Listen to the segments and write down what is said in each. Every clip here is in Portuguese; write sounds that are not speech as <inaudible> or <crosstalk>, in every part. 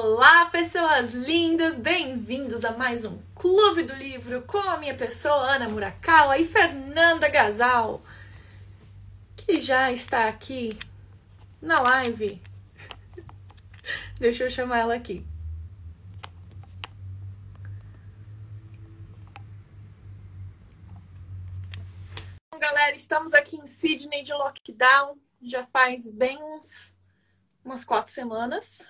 Olá, pessoas lindas! Bem-vindos a mais um Clube do Livro com a minha pessoa, Ana Murakawa e Fernanda Gasal, que já está aqui na live. Deixa eu chamar ela aqui. Bom, galera, estamos aqui em Sydney de lockdown. Já faz bem uns, umas quatro semanas.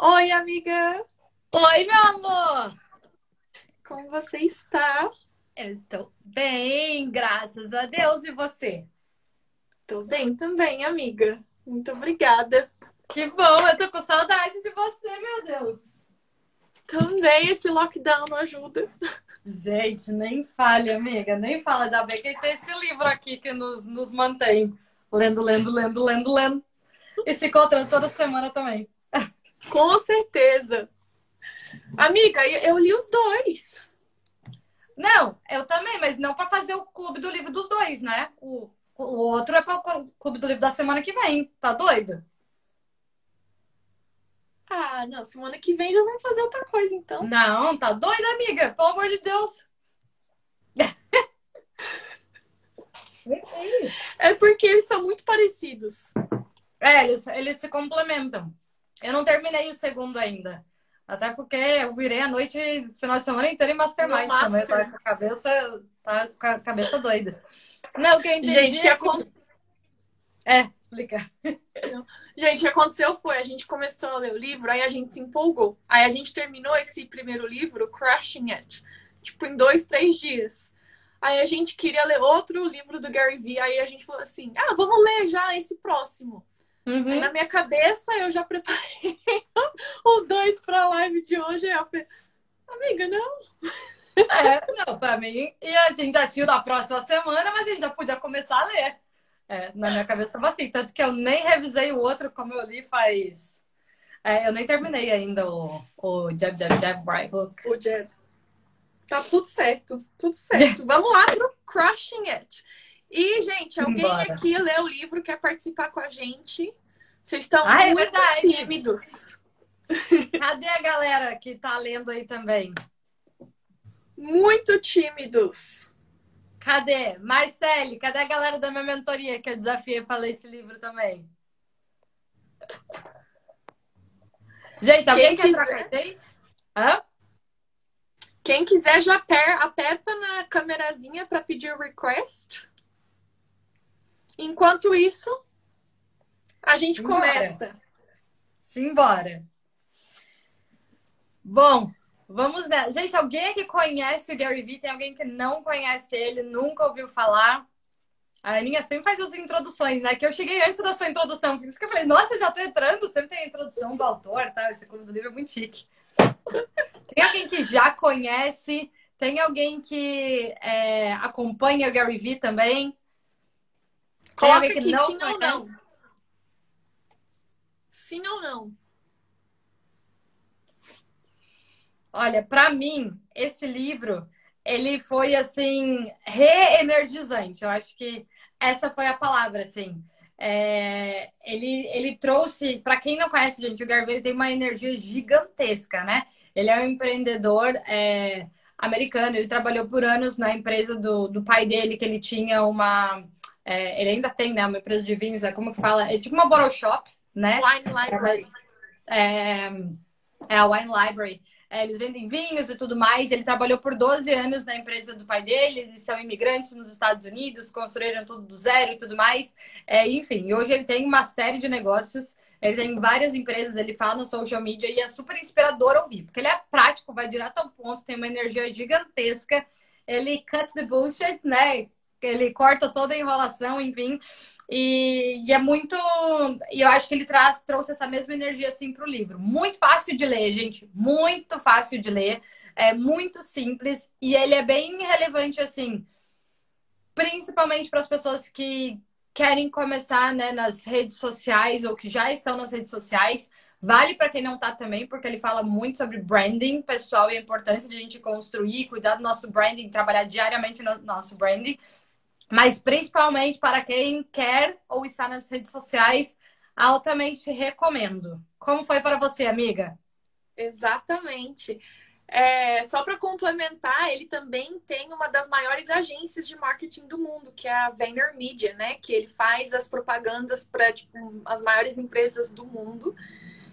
Oi, amiga! Oi, meu amor! Como você está? Eu estou bem, graças a Deus. E você? Tô bem também, amiga. Muito obrigada. Que bom, eu tô com saudade de você, meu Deus. Também esse lockdown não ajuda. Gente, nem fale, amiga, nem fala. Ainda bem que tem esse livro aqui que nos, nos mantém lendo, lendo, lendo, lendo, lendo. E se encontrando toda semana também. Com certeza. Amiga, eu li os dois. Não, eu também, mas não para fazer o clube do livro dos dois, né? O, o outro é para o clube do livro da semana que vem. Tá doido? Ah, não, semana que vem já vamos fazer outra coisa, então. Não, tá doida, amiga? Pelo amor de Deus. <laughs> é porque eles são muito parecidos. É, eles, eles se complementam. Eu não terminei o segundo ainda. Até porque eu virei a noite, final de semana inteiro em Mastermind também. Tá com a cabeça, tá com a cabeça doida. Não, o que eu entendi. Gente, que é aconteceu. É, explica. <laughs> Gente, o que aconteceu foi, a gente começou a ler o livro, aí a gente se empolgou. Aí a gente terminou esse primeiro livro, Crushing It, tipo, em dois, três dias. Aí a gente queria ler outro livro do Gary Vee, aí a gente falou assim, ah, vamos ler já esse próximo. Uhum. Aí na minha cabeça eu já preparei <laughs> os dois para a live de hoje. Eu falei, amiga, não. É, não, para mim. E a gente já tinha da próxima semana, mas a gente já podia começar a ler. É, na minha cabeça estava assim. Tanto que eu nem revisei o outro como eu li faz. É, eu nem terminei ainda o, o Jab, Jab, Jab, Right Hook. O Jab. Tá tudo certo, tudo certo. <laughs> Vamos lá pro Crushing It. E, gente, alguém Embora. aqui lê o livro, quer participar com a gente? Vocês estão ah, é muito é tímidos. Cadê a galera que tá lendo aí também? Muito tímidos. Cadê? Marcele, cadê a galera da minha mentoria que eu desafiei para ler esse livro também? Gente, alguém Quem quer quiser... gente? Hã? Quem quiser já aperta na câmerazinha para pedir o request. Enquanto isso, a gente Simbora. começa. Simbora. Bom, vamos né? Gente, alguém que conhece o Gary Vee? Tem alguém que não conhece ele, nunca ouviu falar? A Aninha sempre faz as introduções, né? Que eu cheguei antes da sua introdução. Por isso que eu falei, nossa, já tô entrando. Sempre tem a introdução do autor, tá? Esse clube do livro é muito chique. <laughs> tem alguém que já conhece? Tem alguém que é, acompanha o Gary Vee também? Alguém que não sim ou não. Sim ou não? Olha, para mim, esse livro, ele foi assim reenergizante. Eu acho que essa foi a palavra, assim. É, ele, ele trouxe, para quem não conhece, gente, o Garvey tem uma energia gigantesca, né? Ele é um empreendedor é, americano, ele trabalhou por anos na empresa do, do pai dele, que ele tinha uma é, ele ainda tem, né, uma empresa de vinhos, é como que fala? É tipo uma bottle shop, né? Wine Library. É, é a Wine Library. É, eles vendem vinhos e tudo mais. Ele trabalhou por 12 anos na empresa do pai dele. Eles são imigrantes nos Estados Unidos, construíram tudo do zero e tudo mais. É, enfim, hoje ele tem uma série de negócios. Ele tem várias empresas, ele fala no social media e é super inspirador ouvir, porque ele é prático, vai direto ao ponto, tem uma energia gigantesca. Ele cut the bullshit, né? Ele corta toda a enrolação, enfim. E, e, é muito. E eu acho que ele traz, trouxe essa mesma energia assim para o livro. Muito fácil de ler, gente. Muito fácil de ler. É muito simples. E ele é bem relevante, assim, principalmente para as pessoas que querem começar né, nas redes sociais ou que já estão nas redes sociais. Vale para quem não está também, porque ele fala muito sobre branding pessoal e a importância de a gente construir, cuidar do nosso branding, trabalhar diariamente no nosso branding mas principalmente para quem quer ou está nas redes sociais Altamente recomendo. Como foi para você, amiga? Exatamente. É, só para complementar, ele também tem uma das maiores agências de marketing do mundo, que é a VaynerMedia, né? Que ele faz as propagandas para tipo, as maiores empresas do mundo.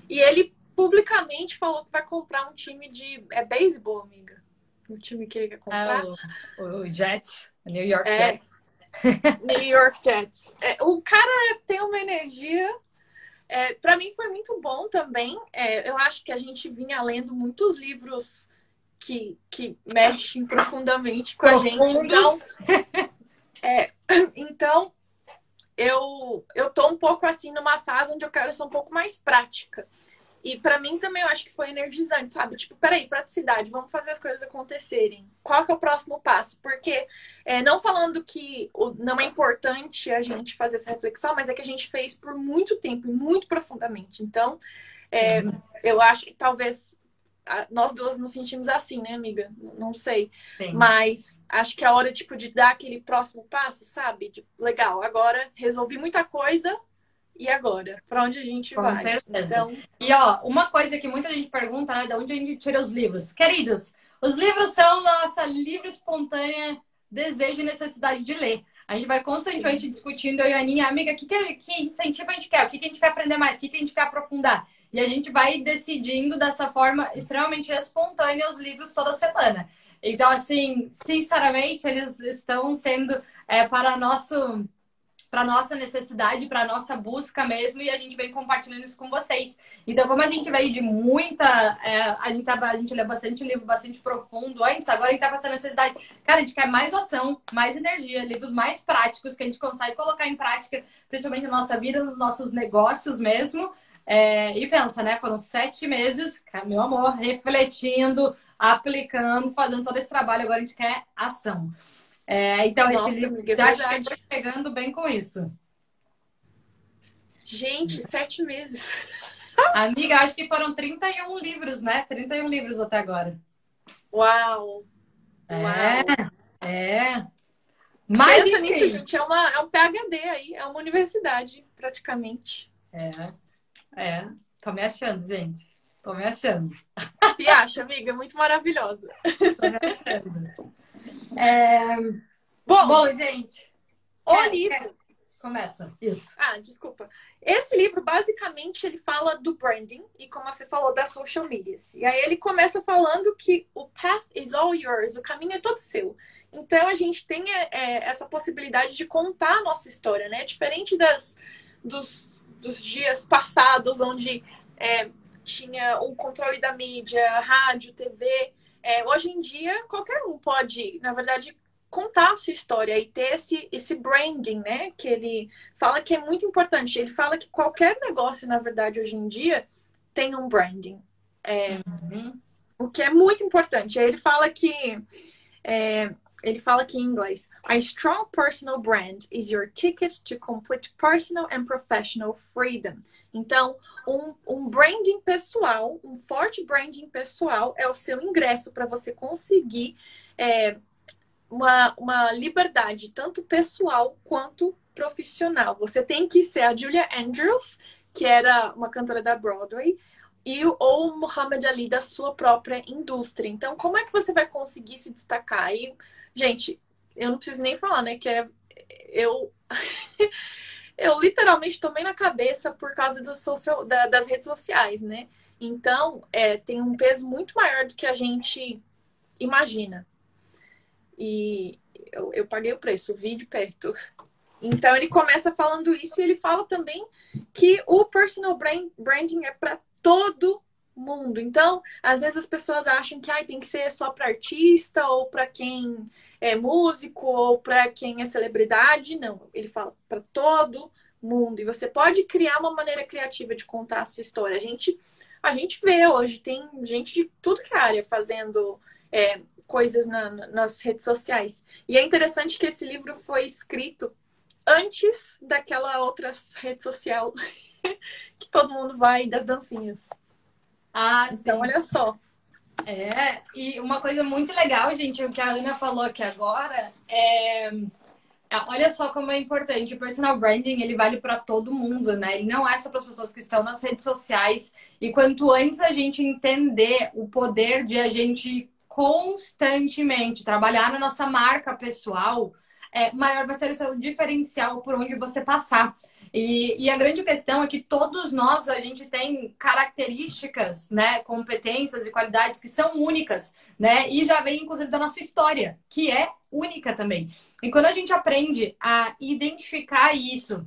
E ele publicamente falou que vai comprar um time de é beisebol, amiga. O time que ele quer comprar. É, o, o Jets, New York é, Jets. New York Jets. É, o cara tem uma energia. É, para mim foi muito bom também. É, eu acho que a gente vinha lendo muitos livros que, que mexem profundamente com Profundos. a gente. Então, <laughs> é, então eu, eu tô um pouco assim numa fase onde eu quero ser um pouco mais prática. E para mim também eu acho que foi energizante, sabe? Tipo, peraí, praticidade, vamos fazer as coisas acontecerem. Qual que é o próximo passo? Porque, é, não falando que não é importante a gente fazer essa reflexão, mas é que a gente fez por muito tempo e muito profundamente. Então, é, eu acho que talvez nós duas nos sentimos assim, né, amiga? Não sei. Sim. Mas acho que é a hora, tipo, de dar aquele próximo passo, sabe? De, legal, agora resolvi muita coisa, e agora? Para onde a gente Com vai? Com certeza. Então... E ó, uma coisa que muita gente pergunta, né? De onde a gente tira os livros? Queridos, os livros são nossa livre, espontânea desejo e necessidade de ler. A gente vai constantemente discutindo, eu e a Aninha, amiga, que, que, que incentivo a gente quer? O que, que a gente quer aprender mais? O que, que a gente quer aprofundar? E a gente vai decidindo dessa forma extremamente espontânea os livros toda semana. Então, assim, sinceramente, eles estão sendo é, para nosso para nossa necessidade, para nossa busca mesmo, e a gente vem compartilhando isso com vocês. Então, como a gente veio de muita. É, a, gente tava, a gente bastante livro, bastante profundo antes, agora a gente tá com essa necessidade. Cara, a gente quer mais ação, mais energia, livros mais práticos que a gente consegue colocar em prática, principalmente na nossa vida, nos nossos negócios mesmo. É, e pensa, né? Foram sete meses, meu amor, refletindo, aplicando, fazendo todo esse trabalho. Agora a gente quer ação. É, então, Nossa, esse livro amiga, é já está chegando bem com isso. Gente, sete meses. Amiga, acho que foram 31 livros, né? 31 livros até agora. Uau! É, é. Mas Pensa nisso, gente. É, uma, é um PHD aí, é uma universidade, praticamente. É, é. Tô me achando, gente. Tô me achando. E acha, amiga? Muito maravilhosa. Tô me achando. É... Bom, Bom, gente. O quer, livro. Quer... Começa. Isso. Ah, desculpa. Esse livro, basicamente, ele fala do branding e, como a Fê falou, das social medias. E aí ele começa falando que o path is all yours, o caminho é todo seu. Então a gente tem é, é essa possibilidade de contar a nossa história, né? Diferente das, dos, dos dias passados, onde é, tinha o controle da mídia, rádio, TV. É, hoje em dia, qualquer um pode, na verdade, contar a sua história e ter esse, esse branding, né? Que ele fala que é muito importante. Ele fala que qualquer negócio, na verdade, hoje em dia, tem um branding. É, uhum. O que é muito importante. Aí ele fala que. É, ele fala aqui em inglês: A strong personal brand is your ticket to complete personal and professional freedom. Então, um, um branding pessoal, um forte branding pessoal é o seu ingresso para você conseguir é, uma, uma liberdade, tanto pessoal quanto profissional. Você tem que ser a Julia Andrews, que era uma cantora da Broadway, e ou Muhammad Ali da sua própria indústria. Então, como é que você vai conseguir se destacar? E, gente, eu não preciso nem falar, né? Que é, eu <laughs> eu literalmente tomei na cabeça por causa do social, da, das redes sociais, né? Então, é, tem um peso muito maior do que a gente imagina. E eu, eu paguei o preço, vi de perto. Então, ele começa falando isso e ele fala também que o personal branding é para todo mundo. Então, às vezes as pessoas acham que ah, tem que ser só para artista ou para quem é músico ou para quem é celebridade. Não, ele fala para todo mundo. E você pode criar uma maneira criativa de contar a sua história. A gente, a gente vê hoje, tem gente de tudo que é área fazendo é, coisas na, nas redes sociais. E é interessante que esse livro foi escrito antes daquela outra rede social <laughs> que todo mundo vai das dancinhas. Ah, então, sim. olha só. É, e uma coisa muito legal, gente, o que a Ana falou aqui agora é É, olha só como é importante. O personal branding, ele vale para todo mundo, né? Ele não é só para as pessoas que estão nas redes sociais. E quanto antes a gente entender o poder de a gente constantemente trabalhar na nossa marca pessoal, é, maior vai ser o seu diferencial por onde você passar. E, e, a grande questão é que todos nós, a gente tem características, né, competências e qualidades que são únicas, né, e já vem, inclusive, da nossa história, que é única também. E quando a gente aprende a identificar isso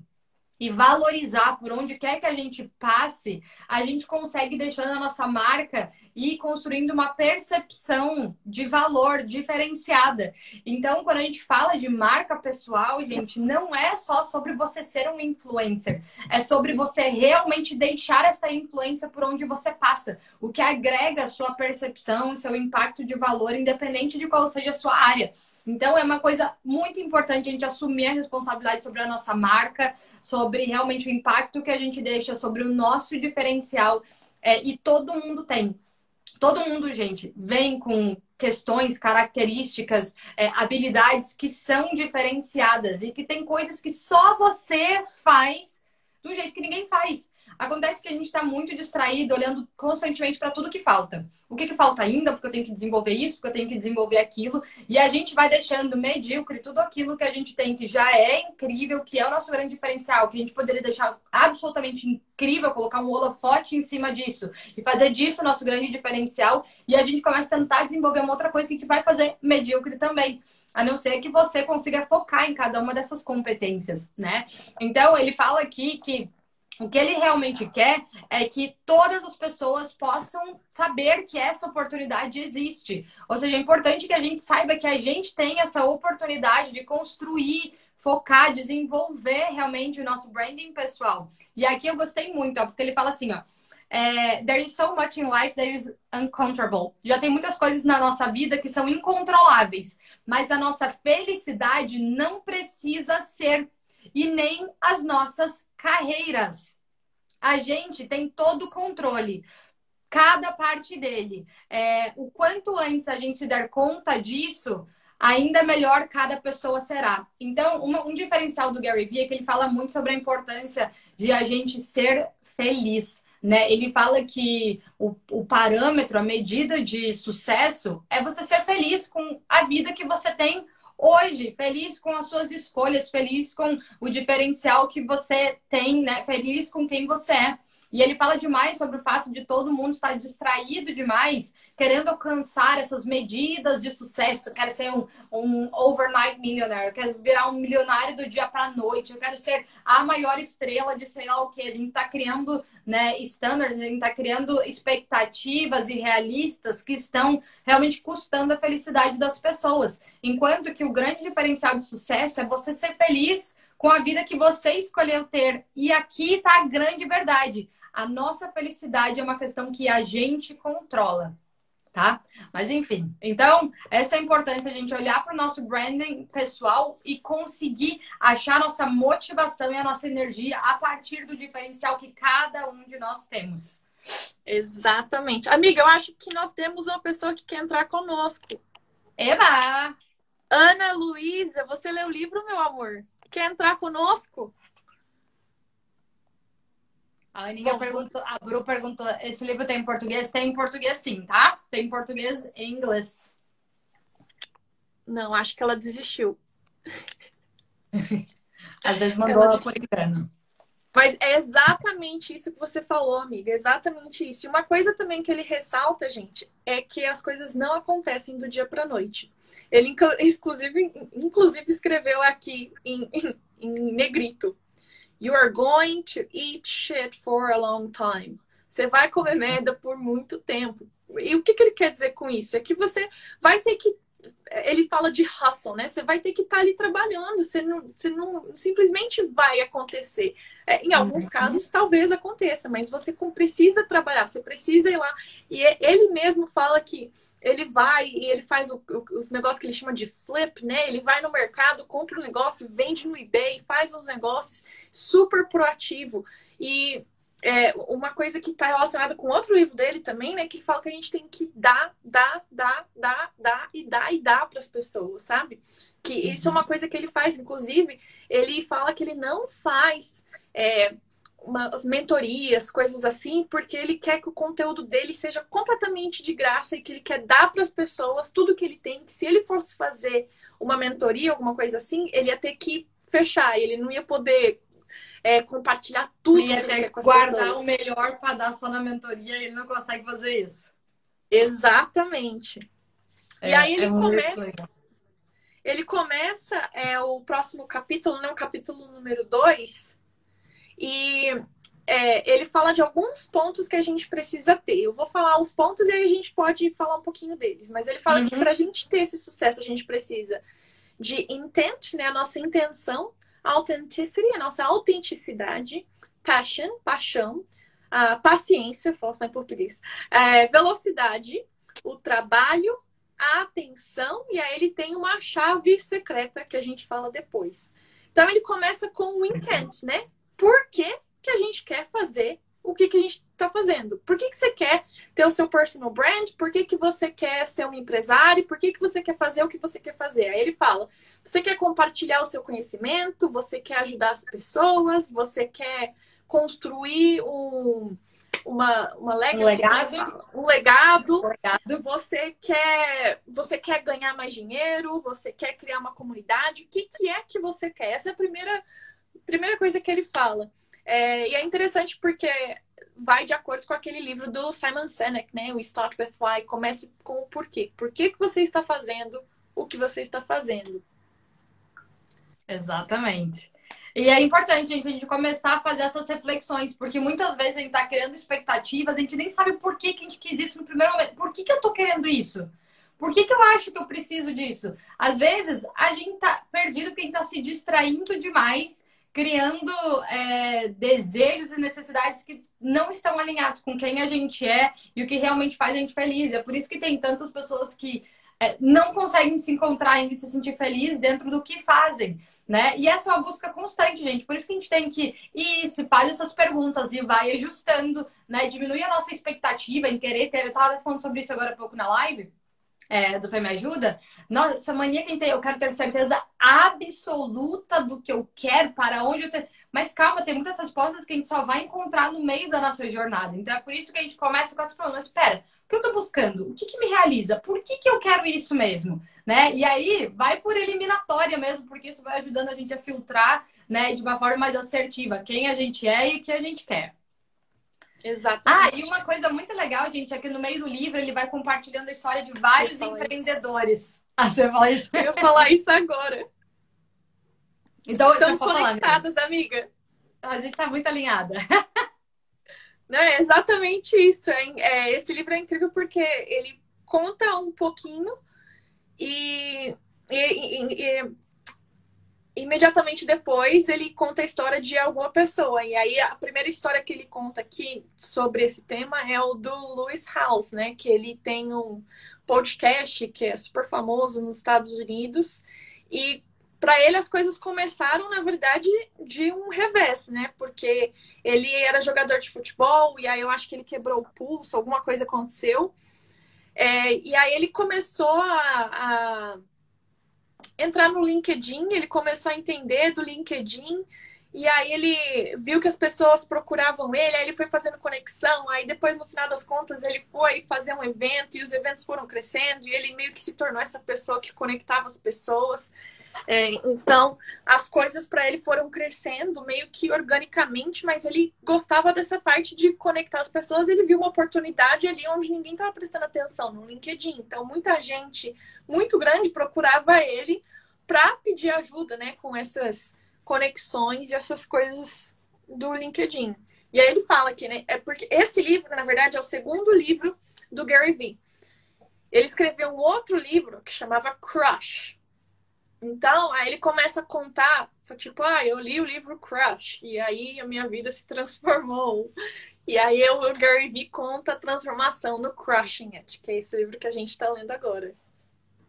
e valorizar por onde quer que a gente passe, a gente consegue deixando a nossa marca e construindo uma percepção de valor diferenciada. Então, quando a gente fala de marca pessoal, gente, não é só sobre você ser um influencer, é sobre você realmente deixar essa influência por onde você passa, o que agrega a sua percepção, seu impacto de valor, independente de qual seja a sua área. Então, é uma coisa muito importante a gente assumir a responsabilidade sobre a nossa marca, sobre realmente o impacto que a gente deixa, sobre o nosso diferencial. É, e todo mundo tem. Todo mundo, gente, vem com questões, características, é, habilidades que são diferenciadas e que tem coisas que só você faz do jeito que ninguém faz. Acontece que a gente está muito distraído, olhando constantemente para tudo que falta. O que, que falta ainda? Porque eu tenho que desenvolver isso, porque eu tenho que desenvolver aquilo. E a gente vai deixando medíocre tudo aquilo que a gente tem que já é incrível, que é o nosso grande diferencial, que a gente poderia deixar absolutamente incrível, colocar um holofote em cima disso e fazer disso o nosso grande diferencial. E a gente começa a tentar desenvolver uma outra coisa que a gente vai fazer medíocre também. A não ser que você consiga focar em cada uma dessas competências, né? Então, ele fala aqui que o que ele realmente quer é que todas as pessoas possam saber que essa oportunidade existe. Ou seja, é importante que a gente saiba que a gente tem essa oportunidade de construir, focar, desenvolver realmente o nosso branding pessoal. E aqui eu gostei muito, ó, porque ele fala assim, ó. É, there is so much in life that is uncontrollable. Já tem muitas coisas na nossa vida que são incontroláveis, mas a nossa felicidade não precisa ser e nem as nossas carreiras. A gente tem todo o controle, cada parte dele. É, o quanto antes a gente se der conta disso, ainda melhor cada pessoa será. Então, uma, um diferencial do Gary Vee é que ele fala muito sobre a importância de a gente ser feliz. Né? Ele fala que o, o parâmetro, a medida de sucesso é você ser feliz com a vida que você tem hoje, feliz com as suas escolhas, feliz com o diferencial que você tem, né? Feliz com quem você é. E ele fala demais sobre o fato de todo mundo estar distraído demais, querendo alcançar essas medidas de sucesso. Eu quero ser um, um overnight millionaire, eu quero virar um milionário do dia para noite, eu quero ser a maior estrela de sei lá o que. A gente está criando né, standards, a gente está criando expectativas irrealistas que estão realmente custando a felicidade das pessoas. Enquanto que o grande diferencial de sucesso é você ser feliz com a vida que você escolheu ter. E aqui está a grande verdade. A nossa felicidade é uma questão que a gente controla, tá? Mas enfim, então essa é a importância de a gente olhar para o nosso branding pessoal e conseguir achar nossa motivação e a nossa energia a partir do diferencial que cada um de nós temos. Exatamente. Amiga, eu acho que nós temos uma pessoa que quer entrar conosco. Eba! Ana Luísa, você leu o livro, meu amor? Quer entrar conosco? A Aninha perguntou, a Bru perguntou: esse livro tem em português? Tem em português sim, tá? Tem em português e inglês. Não, acho que ela desistiu. <laughs> Às vezes mandou ela por engano. Mas é exatamente isso que você falou, amiga. exatamente isso. E uma coisa também que ele ressalta, gente, é que as coisas não acontecem do dia para noite. Ele, <laughs> inclusive, inclusive escreveu aqui em, em, em negrito You are going to eat shit for a long time. Você vai comer merda por muito tempo. E o que, que ele quer dizer com isso? É que você vai ter que. Ele fala de hustle, né? Você vai ter que estar tá ali trabalhando. Você não, você não simplesmente vai acontecer. É, em alguns uhum. casos, talvez aconteça, mas você precisa trabalhar, você precisa ir lá. E ele mesmo fala que ele vai e ele faz o, o, os negócios que ele chama de flip, né? Ele vai no mercado, compra o um negócio, vende no eBay, faz os negócios super proativo. E é, uma coisa que está relacionada com outro livro dele também, né? Que fala que a gente tem que dar, dar, dar, dar, dar e dar e dar para as pessoas, sabe? Que isso é uma coisa que ele faz, inclusive, ele fala que ele não faz é, umas mentorias, coisas assim, porque ele quer que o conteúdo dele seja completamente de graça e que ele quer dar para as pessoas tudo que ele tem. Que se ele fosse fazer uma mentoria, alguma coisa assim, ele ia ter que fechar, ele não ia poder é, compartilhar tudo. Ele ia ter que guardar pessoas. o melhor para dar só na mentoria e ele não consegue fazer isso. Exatamente. É, e aí ele é começa. Ele começa é, o próximo capítulo, né? O capítulo número 2. E é, ele fala de alguns pontos que a gente precisa ter. Eu vou falar os pontos e aí a gente pode falar um pouquinho deles. Mas ele fala uhum. que para a gente ter esse sucesso, a gente precisa de intent, né? A nossa intenção authenticity, a nossa autenticidade, passion, paixão, a paciência, falar em português, é, velocidade, o trabalho, a atenção, e aí ele tem uma chave secreta que a gente fala depois. Então ele começa com o intent, né? Por que, que a gente quer fazer o que, que a gente está fazendo? Por que, que você quer ter o seu personal brand? Por que, que você quer ser um empresário? Por que, que você quer fazer o que você quer fazer? Aí ele fala: você quer compartilhar o seu conhecimento, você quer ajudar as pessoas, você quer construir um, uma, uma legacy, um legado, um legado. Um legado. Você quer você quer ganhar mais dinheiro, você quer criar uma comunidade. O que, que é que você quer? Essa é a primeira, primeira coisa que ele fala. É, e é interessante porque vai de acordo com aquele livro do Simon Sinek, né? O Start with Why. Comece com o porquê. Por que, que você está fazendo o que você está fazendo? Exatamente. E é importante, gente, a gente começar a fazer essas reflexões, porque muitas vezes a gente está criando expectativas, a gente nem sabe por que, que a gente quis isso no primeiro momento. Por que, que eu estou querendo isso? Por que, que eu acho que eu preciso disso? Às vezes a gente tá perdido porque a gente está se distraindo demais, criando é, desejos e necessidades que não estão alinhados com quem a gente é e o que realmente faz a gente feliz. É por isso que tem tantas pessoas que é, não conseguem se encontrar e se sentir feliz dentro do que fazem né? E essa é uma busca constante, gente. Por isso que a gente tem que ir, se faz essas perguntas e vai ajustando, né? Diminui a nossa expectativa em querer ter. Eu tava falando sobre isso agora há pouco na live. É, do Fé Me Ajuda, nossa, mania que tem, eu quero ter certeza absoluta do que eu quero, para onde eu tenho. Mas calma, tem muitas respostas que a gente só vai encontrar no meio da nossa jornada. Então é por isso que a gente começa com as perguntas. Espera, o que eu estou buscando? O que, que me realiza? Por que, que eu quero isso mesmo? Né? E aí vai por eliminatória mesmo, porque isso vai ajudando a gente a filtrar né, de uma forma mais assertiva quem a gente é e o que a gente quer. Exatamente. Ah, e uma coisa muito legal, gente, é que no meio do livro ele vai compartilhando a história de vários empreendedores. Isso. <laughs> Ah, você fala isso? Eu ia falar isso agora. Então, Estamos então conectadas, falar, amiga. amiga. A gente tá muito alinhada. <laughs> Não, é exatamente isso. É, é, esse livro é incrível porque ele conta um pouquinho e, e, e, e, imediatamente depois ele conta a história de alguma pessoa. E aí a primeira história que ele conta aqui sobre esse tema é o do Lewis House, né? Que ele tem um podcast que é super famoso nos Estados Unidos. E para ele as coisas começaram, na verdade, de um revés, né? Porque ele era jogador de futebol e aí eu acho que ele quebrou o pulso, alguma coisa aconteceu. É, e aí ele começou a, a, entrar no LinkedIn, ele começou a entender do LinkedIn. E aí ele viu que as pessoas procuravam ele, aí ele foi fazendo conexão, aí depois, no final das contas, ele foi fazer um evento e os eventos foram crescendo, e ele meio que se tornou essa pessoa que conectava as pessoas. É, então, as coisas para ele foram crescendo meio que organicamente, mas ele gostava dessa parte de conectar as pessoas. Ele viu uma oportunidade ali onde ninguém estava prestando atenção, no LinkedIn. Então, muita gente muito grande procurava ele para pedir ajuda, né, com essas conexões e essas coisas do LinkedIn. E aí ele fala aqui, né, é porque esse livro, na verdade, é o segundo livro do Gary Vee. Ele escreveu um outro livro que chamava Crush então, aí ele começa a contar, tipo, ah, eu li o livro Crush, e aí a minha vida se transformou. E aí eu, o Gary Vee conta a transformação no Crushing It, que é esse livro que a gente está lendo agora.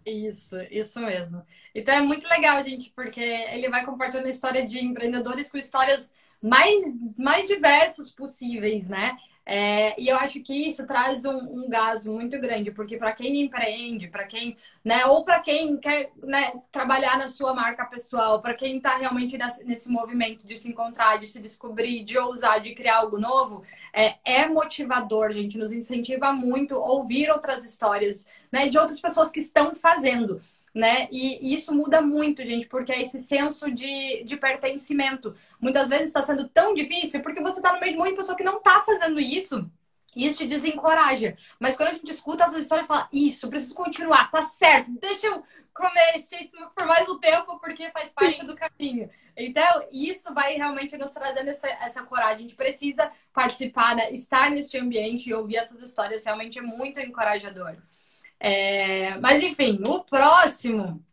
Isso, isso mesmo. Então é muito legal, gente, porque ele vai compartilhando a história de empreendedores com histórias mais, mais diversas possíveis, né? É, e eu acho que isso traz um, um muito grande, porque para quem empreende, para quem, né, ou para quem quer né, trabalhar na sua marca pessoal, para quem está realmente nesse, nesse, movimento de se encontrar, de se descobrir, de ousar, de criar algo novo, é, é motivador, gente, nos incentiva muito ouvir outras histórias, né, de outras pessoas que estão fazendo né? E, isso muda muito, gente, porque é esse senso de, de pertencimento. Muitas vezes está sendo tão difícil porque você está no meio de um monte de pessoa que não está fazendo isso. E isso te desencoraja. Mas quando a gente escuta essas histórias, fala, isso, preciso continuar, tá certo, deixa eu comer esse por mais um tempo, porque faz parte Sim. do caminho. Então, isso vai realmente nos trazendo essa, essa coragem. A gente precisa participar, né? estar nesse ambiente e ouvir essas histórias realmente é muito encorajador. É, mas, enfim, o próximo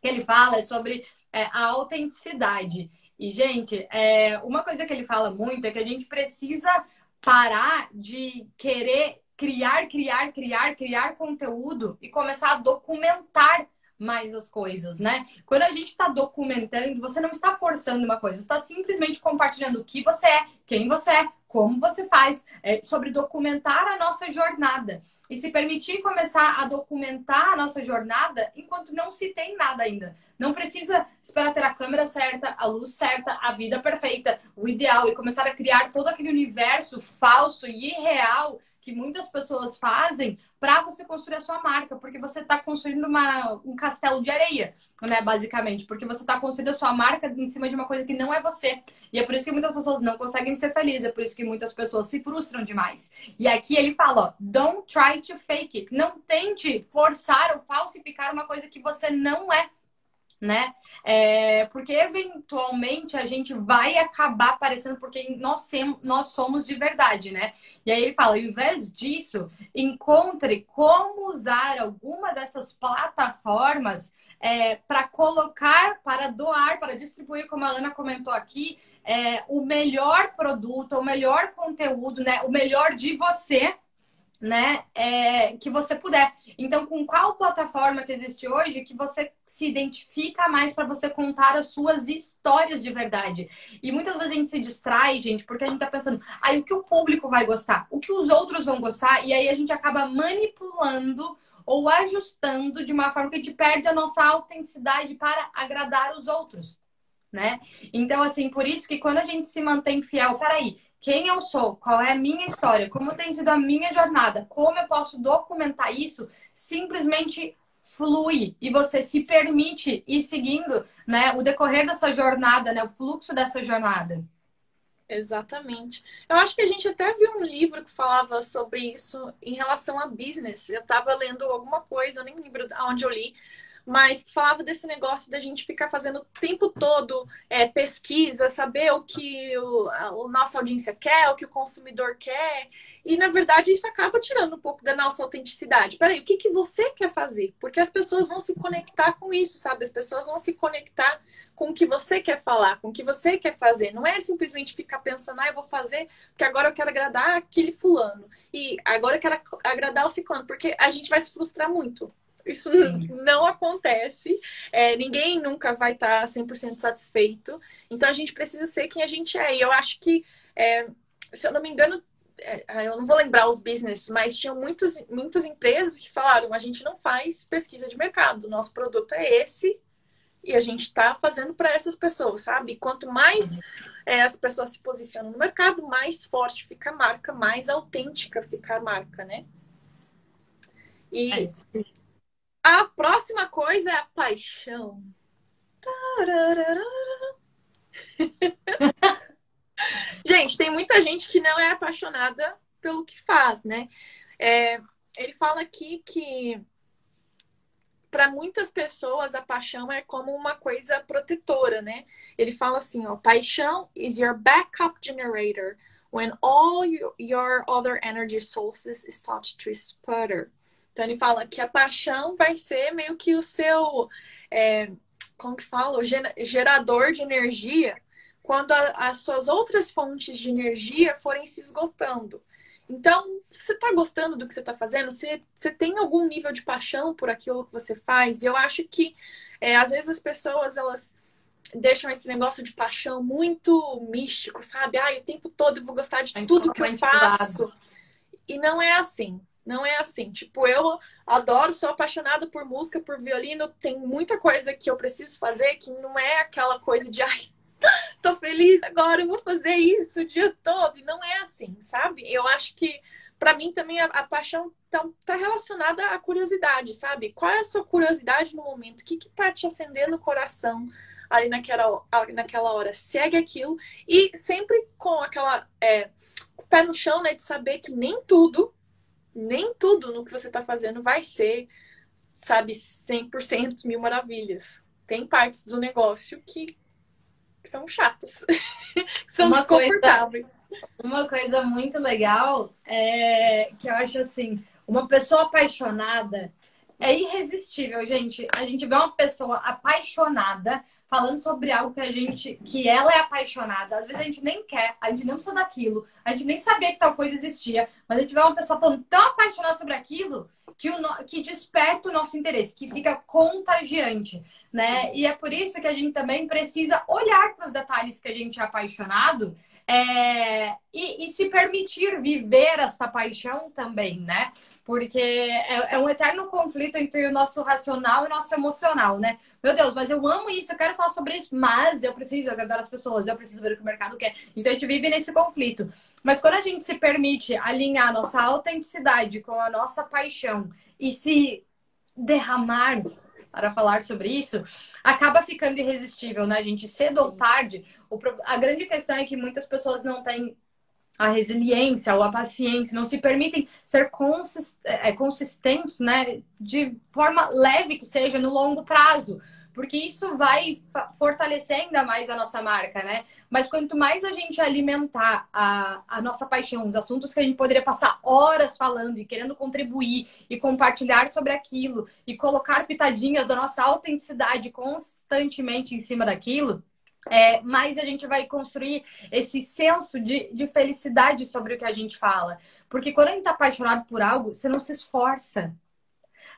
que ele fala é sobre é, a autenticidade. E, gente, é, uma coisa que ele fala muito é que a gente precisa parar de querer criar, criar, criar, criar conteúdo e começar a documentar mais as coisas, né? Quando a gente está documentando, você não está forçando uma coisa, você está simplesmente compartilhando o que você é, quem você é, como você faz, é, sobre documentar a nossa jornada. E se permitir começar a documentar a nossa jornada enquanto não se tem nada ainda. Não precisa esperar ter a câmera certa, a luz certa, a vida perfeita, o ideal e começar a criar todo aquele universo falso e irreal que muitas pessoas fazem para você construir a sua marca, porque você está construindo uma, um castelo de areia, né, basicamente, porque você está construindo a sua marca em cima de uma coisa que não é você. E é por isso que muitas pessoas não conseguem ser felizes, é por isso que muitas pessoas se frustram demais. E aqui ele fala, ó, don't try to fake it. Não tente forçar ou falsificar uma coisa que você não é né? É, porque eventualmente a gente vai acabar aparecendo porque nós, nós somos de verdade, né? E aí ele fala, ao invés disso, encontre como usar alguma dessas plataformas é, para colocar, para doar, para distribuir, como a Ana comentou aqui, é, o melhor produto, o melhor conteúdo, né? O melhor de você né, é, que você puder. Então, com qual plataforma que existe hoje que você se identifica mais para você contar as suas histórias de verdade? E muitas vezes a gente se distrai, gente, porque a gente tá pensando, aí ah, o que o público vai gostar, o que os outros vão gostar, e aí a gente acaba manipulando ou ajustando de uma forma que a gente perde a nossa autenticidade para agradar os outros, né? Então, assim, por isso que quando a gente se mantém fiel, peraí, quem eu sou, qual é a minha história, como tem sido a minha jornada, como eu posso documentar isso, simplesmente flui e você se permite ir seguindo, né, o decorrer dessa jornada, né, o fluxo dessa jornada. Exatamente. Eu acho que a gente até viu um livro que falava sobre isso em relação a business. Eu estava lendo alguma coisa, eu nem lembro aonde eu li, mas que falava desse negócio da gente ficar fazendo o tempo todo é, pesquisa, saber o que o, a, a nossa audiência quer, o que o consumidor quer. E, na verdade, isso acaba tirando um pouco da nossa autenticidade. Peraí, o que, que você quer fazer? Porque as pessoas vão se conectar com isso, sabe? As pessoas vão se conectar com o que você quer falar, com o que você quer fazer. Não é simplesmente ficar pensando, ah, eu vou fazer porque agora eu quero agradar aquele fulano. E agora eu quero agradar o ciclano. Porque a gente vai se frustrar muito. Isso não acontece. É, ninguém nunca vai estar 100% satisfeito. Então a gente precisa ser quem a gente é. E eu acho que, é, se eu não me engano, é, eu não vou lembrar os business, mas tinham muitas, muitas empresas que falaram: a gente não faz pesquisa de mercado, nosso produto é esse e a gente está fazendo para essas pessoas, sabe? Quanto mais é, as pessoas se posicionam no mercado, mais forte fica a marca, mais autêntica fica a marca, né? E é a próxima coisa é a paixão. <laughs> gente, tem muita gente que não é apaixonada pelo que faz, né? É, ele fala aqui que para muitas pessoas a paixão é como uma coisa protetora, né? Ele fala assim, ó, paixão is your backup generator when all your other energy sources start to sputter. Então ele fala que a paixão vai ser meio que o seu, é, como que fala, o gerador de energia quando a, as suas outras fontes de energia forem se esgotando. Então, você está gostando do que você está fazendo? Você, você tem algum nível de paixão por aquilo que você faz? E eu acho que, é, às vezes, as pessoas, elas deixam esse negócio de paixão muito místico, sabe? Ah, o tempo todo eu vou gostar de tudo que eu faço. E não é assim. Não é assim. Tipo, eu adoro, sou apaixonada por música, por violino. Tem muita coisa que eu preciso fazer que não é aquela coisa de ai, <laughs> tô feliz agora, eu vou fazer isso o dia todo. E não é assim, sabe? Eu acho que para mim também a, a paixão tá, tá, relacionada à curiosidade, sabe? Qual é a sua curiosidade no momento? O que que tá te acendendo o coração ali naquela, naquela hora? Segue aquilo e sempre com aquela é, pé no chão, né? De saber que nem tudo, nem tudo no que você tá fazendo vai ser, sabe, 100% mil maravilhas. Tem partes do negócio que que são chatas, <laughs> que são uma desconfortáveis. Coisa, uma coisa muito legal é que eu acho assim, uma pessoa apaixonada é irresistível, gente. A gente vê uma pessoa apaixonada falando sobre algo que a gente, que ela é apaixonada. Às vezes a gente nem quer, a gente não precisa daquilo, a gente nem sabia que tal coisa existia, mas a gente vê uma pessoa falando tão apaixonada sobre aquilo que, o, que desperta o nosso interesse, que fica contagiante, né? E é por isso que a gente também precisa olhar para os detalhes que a gente é apaixonado é, e, e, se permitir viver essa paixão também, né? Porque é, é, um eterno conflito entre o nosso racional e o nosso emocional, né? Meu Deus, mas eu amo isso, eu quero falar sobre isso, mas eu preciso agradar as pessoas, eu preciso ver o que o mercado quer. Então a gente vive nesse conflito. Mas quando a gente se permite alinhar nossa autenticidade com a nossa paixão e se derramar para falar sobre isso, acaba ficando irresistível, né, gente? Cedo ou tarde, a grande questão é que muitas pessoas não têm a resiliência ou a paciência, não se permitem ser é, consistentes, né, de forma leve que seja no longo prazo porque isso vai fortalecer ainda mais a nossa marca, né? Mas quanto mais a gente alimentar a, a nossa paixão, os assuntos que a gente poderia passar horas falando e querendo contribuir e compartilhar sobre aquilo e colocar pitadinhas da nossa autenticidade constantemente em cima daquilo, é, mais a gente vai construir esse senso de, de felicidade sobre o que a gente fala. Porque quando a gente tá apaixonado por algo, você não se esforça.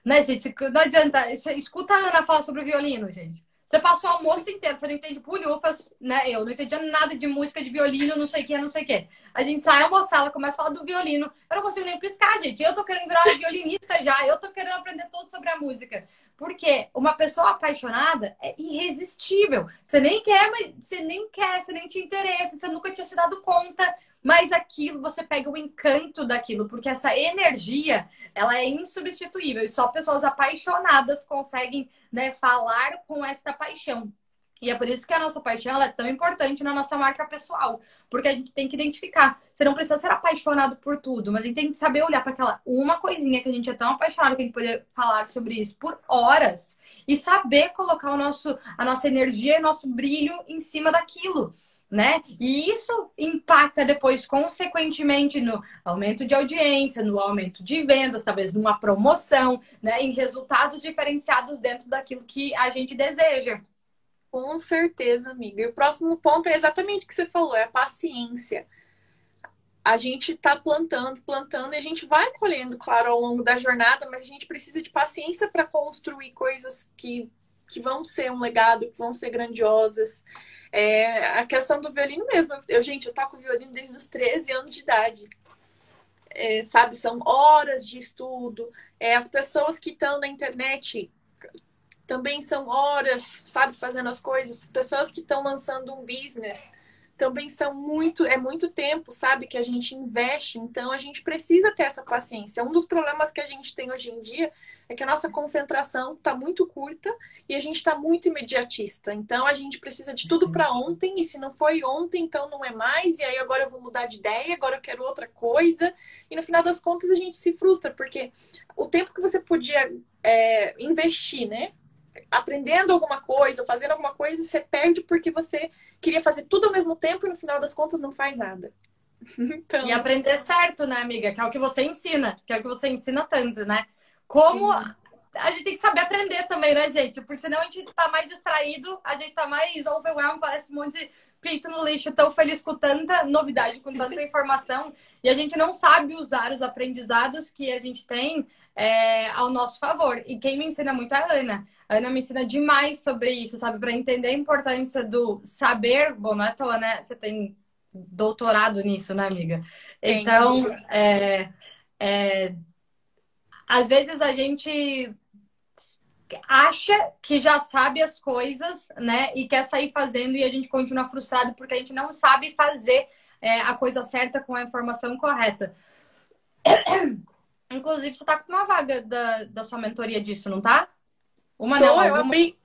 Né, gente? Não adianta. Escuta a Ana falar sobre o violino, gente. Você passou o almoço inteiro, você não entende pulhufas, né? Eu não entendia nada de música, de violino, não sei o que, não sei o que. A gente sai almoçar, ela começa a falar do violino. Eu não consigo nem piscar, gente. Eu tô querendo virar violinista já. Eu tô querendo aprender tudo sobre a música. Porque uma pessoa apaixonada é irresistível. Você nem quer, mas você nem quer, você nem te interessa, você nunca tinha se dado conta mas aquilo você pega o encanto daquilo, porque essa energia ela é insubstituível e só pessoas apaixonadas conseguem né, falar com esta paixão. E é por isso que a nossa paixão é tão importante na nossa marca pessoal. Porque a gente tem que identificar. Você não precisa ser apaixonado por tudo, mas a gente tem que saber olhar para aquela uma coisinha que a gente é tão apaixonado que a gente poder falar sobre isso por horas e saber colocar o nosso, a nossa energia e nosso brilho em cima daquilo né? E isso impacta depois, consequentemente, no aumento de audiência, no aumento de vendas, talvez numa promoção, né? Em resultados diferenciados dentro daquilo que a gente deseja. Com certeza, amiga. E o próximo ponto é exatamente o que você falou, é a paciência. A gente está plantando, plantando, e a gente vai colhendo, claro, ao longo da jornada, mas a gente precisa de paciência para construir coisas que, que vão ser um legado, que vão ser grandiosas. É, a questão do violino mesmo. Eu, gente, eu toco violino desde os 13 anos de idade. É, sabe, são horas de estudo. É, as pessoas que estão na internet também são horas, sabe, fazendo as coisas. Pessoas que estão lançando um business também são muito, é muito tempo, sabe, que a gente investe. Então a gente precisa ter essa paciência. Um dos problemas que a gente tem hoje em dia é que a nossa concentração está muito curta e a gente está muito imediatista. Então a gente precisa de tudo para ontem, e se não foi ontem, então não é mais, e aí agora eu vou mudar de ideia, agora eu quero outra coisa. E no final das contas a gente se frustra, porque o tempo que você podia é, investir, né? Aprendendo alguma coisa, fazendo alguma coisa, você perde porque você queria fazer tudo ao mesmo tempo e no final das contas não faz nada. <laughs> Então... E aprender certo, né, amiga? Que é o que você ensina, que é o que você ensina tanto, né? Como a gente tem que saber aprender também, né, gente? Porque senão a gente tá mais distraído, a gente tá mais overwhelmed, parece um monte de pinto no lixo, tão feliz com tanta novidade, com tanta <laughs> informação, e a gente não sabe usar os aprendizados que a gente tem é, ao nosso favor. E quem me ensina muito é a Ana. A Ana me ensina demais sobre isso, sabe? Para entender a importância do saber. Bom, não é à toa, né? Você tem doutorado nisso, né, amiga? Então, é, é, às vezes a gente acha que já sabe as coisas, né? E quer sair fazendo e a gente continua frustrado porque a gente não sabe fazer é, a coisa certa com a informação correta. Inclusive, você tá com uma vaga da, da sua mentoria disso, não tá? Uma Tô, não, eu abri,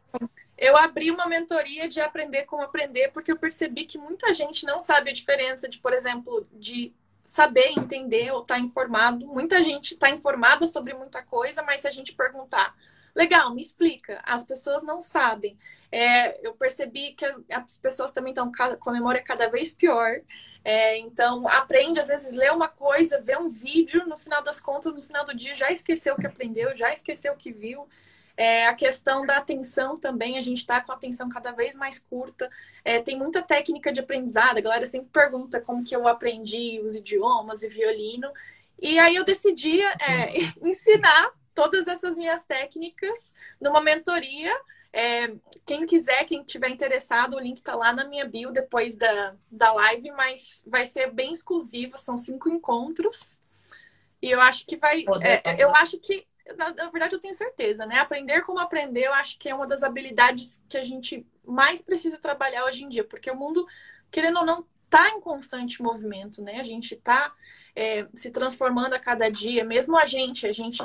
eu abri uma mentoria de aprender como aprender, porque eu percebi que muita gente não sabe a diferença de, por exemplo, de saber, entender ou estar tá informado. Muita gente está informada sobre muita coisa, mas se a gente perguntar, legal, me explica, as pessoas não sabem. É, eu percebi que as, as pessoas também estão com a memória cada vez pior. É, então, aprende, às vezes, lê uma coisa, vê um vídeo, no final das contas, no final do dia, já esqueceu o que aprendeu, já esqueceu o que viu. É, a questão da atenção também, a gente está com a atenção cada vez mais curta. É, tem muita técnica de aprendizado, a galera sempre pergunta como que eu aprendi os idiomas e violino. E aí eu decidi é, <laughs> ensinar todas essas minhas técnicas numa mentoria é, quem quiser, quem tiver interessado, o link tá lá na minha bio depois da, da live, mas vai ser bem exclusiva, são cinco encontros. E eu acho que vai. É, eu acho que, na, na, verdade, eu tenho certeza, né? Aprender como aprender, eu acho que é uma das habilidades que a gente mais precisa trabalhar hoje em dia, porque o mundo, querendo ou não, tá em constante movimento, né? A gente tá é, se transformando a cada dia, mesmo a gente, a gente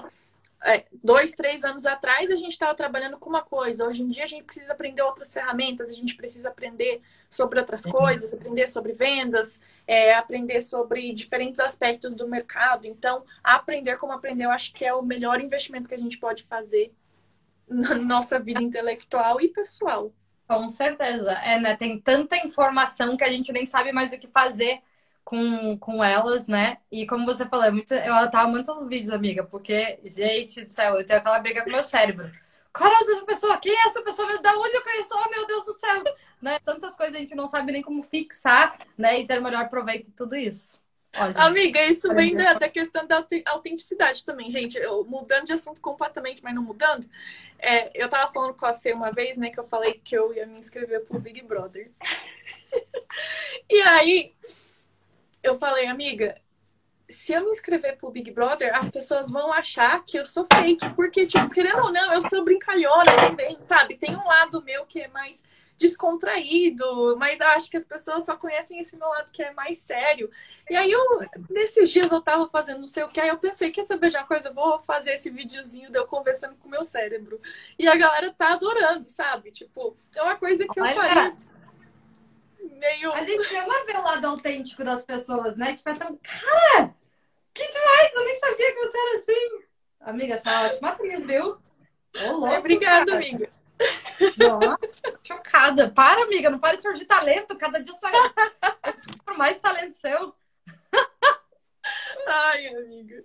dois, três anos atrás a gente estava trabalhando com uma coisa. Hoje em dia a gente precisa aprender outras ferramentas, a gente precisa aprender sobre outras uhum. coisas, aprender sobre vendas, é, aprender sobre diferentes aspectos do mercado. Então, aprender como aprender, eu acho que é o melhor investimento que a gente pode fazer na nossa vida intelectual e pessoal. Com certeza. É, né? Tem tanta informação que a gente nem sabe mais o que fazer com, com elas, né? E como você falou, é muito, eu tava muito os vídeos, amiga, porque, gente do céu, eu tenho aquela briga com o meu cérebro. Qual é essa pessoa? Quem é essa pessoa? Da onde eu conheço? Oh, meu Deus do céu! Né? Tantas coisas a gente não sabe nem como fixar, né? E ter o melhor proveito de tudo isso. Ó, gente, Amiga, isso vem da, da, questão da autenticidade também, gente. Eu, mudando de assunto completamente, mas não mudando. É, eu tava falando com a Fê uma vez, né? Que eu falei que eu ia me inscrever pro Big Brother. <laughs> e aí, eu falei, amiga, se eu me inscrever pro Big Brother, as pessoas vão achar que eu sou fake, porque, tipo, querendo ou não, eu sou brincalhona também, sabe? Tem um lado meu que é mais descontraído, mas acho que as pessoas só conhecem esse meu lado que é mais sério. E aí, eu, nesses dias eu tava fazendo não sei o que, aí eu pensei, quer saber de uma coisa? Eu vou fazer esse videozinho de eu conversando com o meu cérebro. E a galera tá adorando, sabe? Tipo, é uma coisa que Olha. eu faria meio. A gente ama ver o lado autêntico das pessoas, né? Tipo, é tão. Cara! Que demais! Eu nem sabia que você era assim! Amiga, essa é ótima atriz, viu? Ô, louco, Obrigada, amiga. Nossa, chocada. Para, amiga, não para de surgir talento. Cada dia só por mais talento seu. Ai, amiga.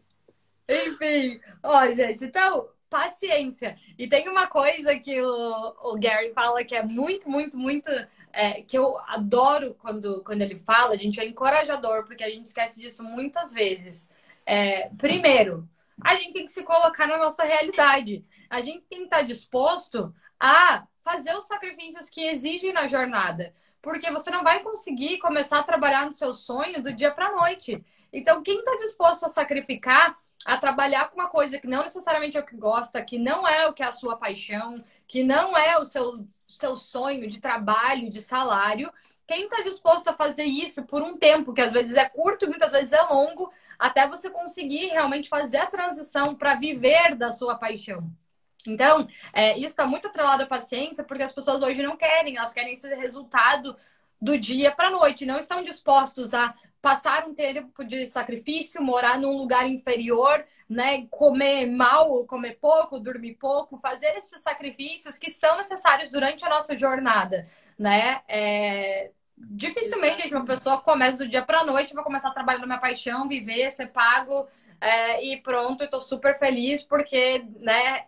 Enfim, ó, gente, então, paciência. E tem uma coisa que o, o Gary fala que é muito, muito, muito é, que eu adoro quando, quando ele fala, gente é encorajador, porque a gente esquece disso muitas vezes. É, primeiro, a gente tem que se colocar na nossa realidade. A gente tem que estar disposto a fazer os sacrifícios que exigem na jornada. Porque você não vai conseguir começar a trabalhar no seu sonho do dia para noite. Então, quem está disposto a sacrificar, a trabalhar com uma coisa que não necessariamente é o que gosta, que não é o que é a sua paixão, que não é o seu seu sonho de trabalho, de salário, quem está disposto a fazer isso por um tempo, que às vezes é curto, muitas vezes é longo, até você conseguir realmente fazer a transição para viver da sua paixão. Então, é, isso está muito atrelado à paciência, porque as pessoas hoje não querem, elas querem esse resultado do dia para a noite, não estão dispostos a passar um tempo de sacrifício, morar num lugar inferior, né, comer mal, comer pouco, dormir pouco, fazer esses sacrifícios que são necessários durante a nossa jornada, né? É... Dificilmente uma pessoa começa do dia para a noite, vai começar a trabalhar na minha paixão, viver, ser pago é, e pronto, eu tô super feliz porque, né?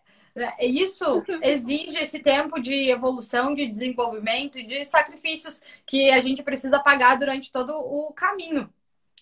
Isso exige esse tempo de evolução, de desenvolvimento e de sacrifícios que a gente precisa pagar durante todo o caminho.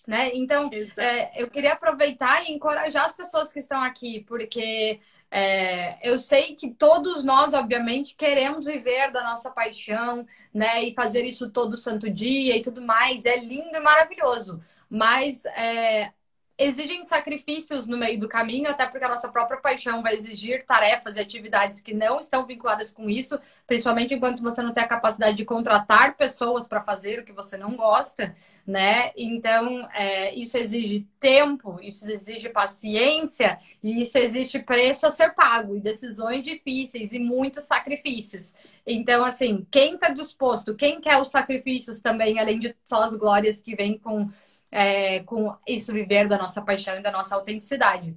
Né? Então, é, eu queria aproveitar e encorajar as pessoas que estão aqui, porque é, eu sei que todos nós, obviamente, queremos viver da nossa paixão, né? E fazer isso todo santo dia e tudo mais. É lindo e maravilhoso. Mas é, exigem sacrifícios no meio do caminho, até porque a nossa própria paixão vai exigir tarefas e atividades que não estão vinculadas com isso, principalmente enquanto você não tem a capacidade de contratar pessoas para fazer o que você não gosta, né? Então, é, isso exige tempo, isso exige paciência e isso exige preço a ser pago e decisões difíceis e muitos sacrifícios. Então, assim, quem está disposto, quem quer os sacrifícios também, além de só as glórias que vêm com é, com isso viver da nossa paixão e da nossa autenticidade.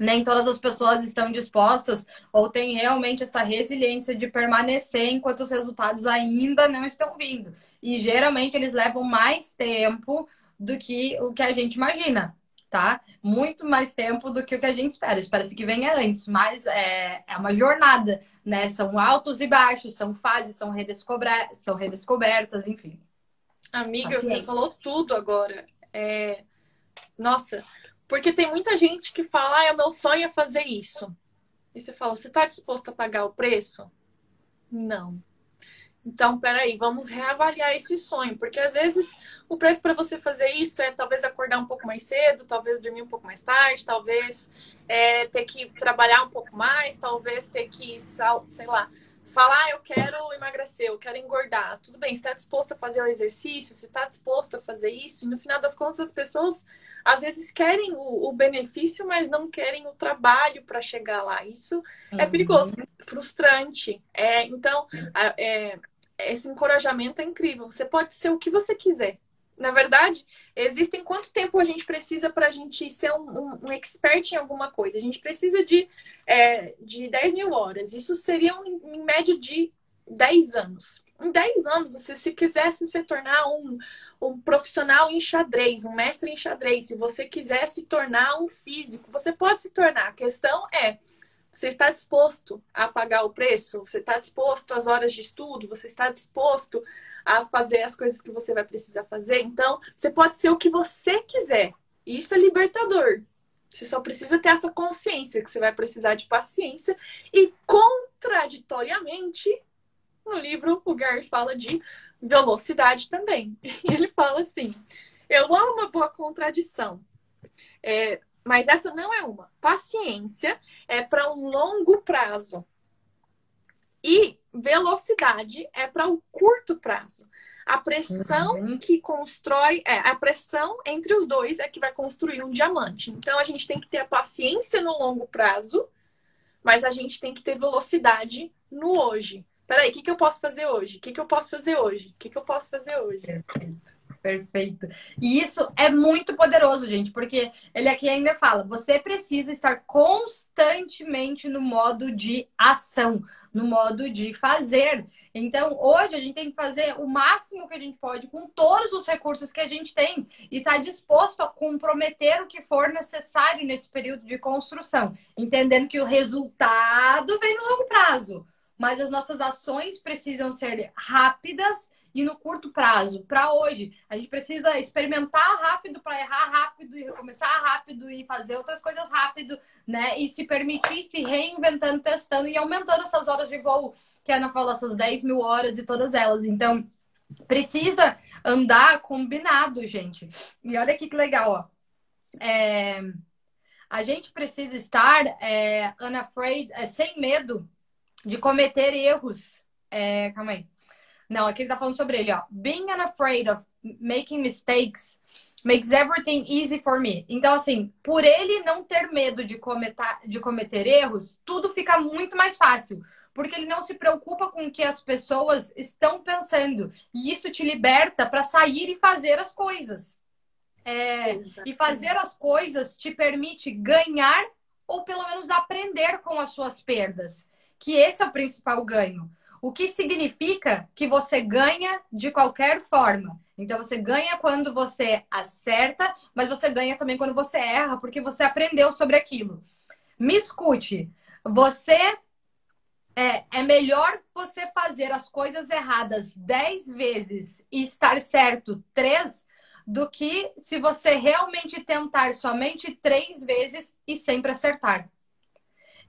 Nem todas as pessoas estão dispostas ou têm realmente essa resiliência de permanecer enquanto os resultados ainda não estão vindo. E geralmente eles levam mais tempo do que o que a gente imagina, tá? Muito mais tempo do que o que a gente espera. Espera-se que venha antes, mas é, é uma jornada, né? São altos e baixos, são fases, são, redescober são redescobertas, enfim. Amiga, Paciência. você falou tudo agora. É... Nossa, porque tem muita gente que fala, ah, o meu sonho é fazer isso. E você fala, você está disposto a pagar o preço? Não. Então, peraí, vamos reavaliar esse sonho, porque às vezes o preço para você fazer isso é talvez acordar um pouco mais cedo, talvez dormir um pouco mais tarde, talvez é, ter que trabalhar um pouco mais, talvez ter que, sei lá, falar, ah, eu quero emagrecer, eu quero engordar. Tudo bem, você está disposto a fazer o exercício, você está disposto a fazer isso, e no final das contas as pessoas às vezes querem o, o benefício, mas não querem o trabalho para chegar lá. Isso é uhum. é perigoso, frustrante. É, então, é, esse encorajamento é incrível. Você pode ser o que você quiser. Na verdade, existem quanto tempo a gente precisa para a gente ser um, um, um, expert em alguma coisa? A gente precisa de, é, de 10 mil horas. Isso seria um, em média de 10 anos. Em 10 anos, você, se quisesse se tornar um, um profissional em xadrez, um mestre em xadrez, se você quiser se tornar um físico, você pode se tornar. A questão é, você está disposto a pagar o preço? Você está disposto às horas de estudo? Você está disposto a fazer as coisas que você vai precisar fazer. Então, você pode ser o que você quiser. Isso é libertador. Você só precisa ter essa consciência que você vai precisar de paciência e contraditoriamente, no livro o Gary fala de velocidade também. <laughs> E ele fala assim: eu amo uma boa contradição. É, mas essa não é uma. Paciência é para um longo prazo. E velocidade é para o curto prazo. A pressão uhum. que constrói, é, a pressão entre os dois é que vai construir um diamante. Então a gente tem que ter a paciência no longo prazo, mas a gente tem que ter velocidade no hoje. Peraí, o que, que eu posso fazer hoje? O que, que eu posso fazer hoje? O que, que eu posso fazer hoje? Perfeito. Perfeito. E isso é muito poderoso, gente, porque ele aqui ainda fala: você precisa estar constantemente no modo de ação, no modo de fazer. Então, hoje a gente tem que fazer o máximo que a gente pode com todos os recursos que a gente tem e estar tá disposto a comprometer o que for necessário nesse período de construção, entendendo que o resultado vem no longo prazo, mas as nossas ações precisam ser rápidas e no curto prazo, para hoje. A gente precisa experimentar rápido para errar rápido e recomeçar rápido e fazer outras coisas rápido, né? E se permitir se reinventando, testando e aumentando essas horas de voo, que a Ana falou, essas 10 mil horas e todas elas. Então, precisa andar combinado, gente. E olha aqui que legal, ó. É... A gente precisa estar é, unafraid, é, sem medo de cometer erros. É, calma aí. Não, aqui ele tá falando sobre ele, ó. Being unafraid of making mistakes makes everything easy for me. Então, assim, por ele não ter medo de, cometer, de cometer erros, tudo fica muito mais fácil. Porque ele não se preocupa com o que as pessoas estão pensando. E isso te liberta para sair e fazer as coisas. É, e fazer as coisas te permite ganhar ou pelo menos aprender com as suas perdas. Que esse é o principal ganho. O que significa que você ganha de qualquer forma. Então você ganha quando você acerta, mas você ganha também quando você erra, porque você aprendeu sobre aquilo. Me escute. Você É, é melhor você fazer as coisas erradas dez vezes e estar certo três do que se você realmente tentar somente três vezes e sempre acertar.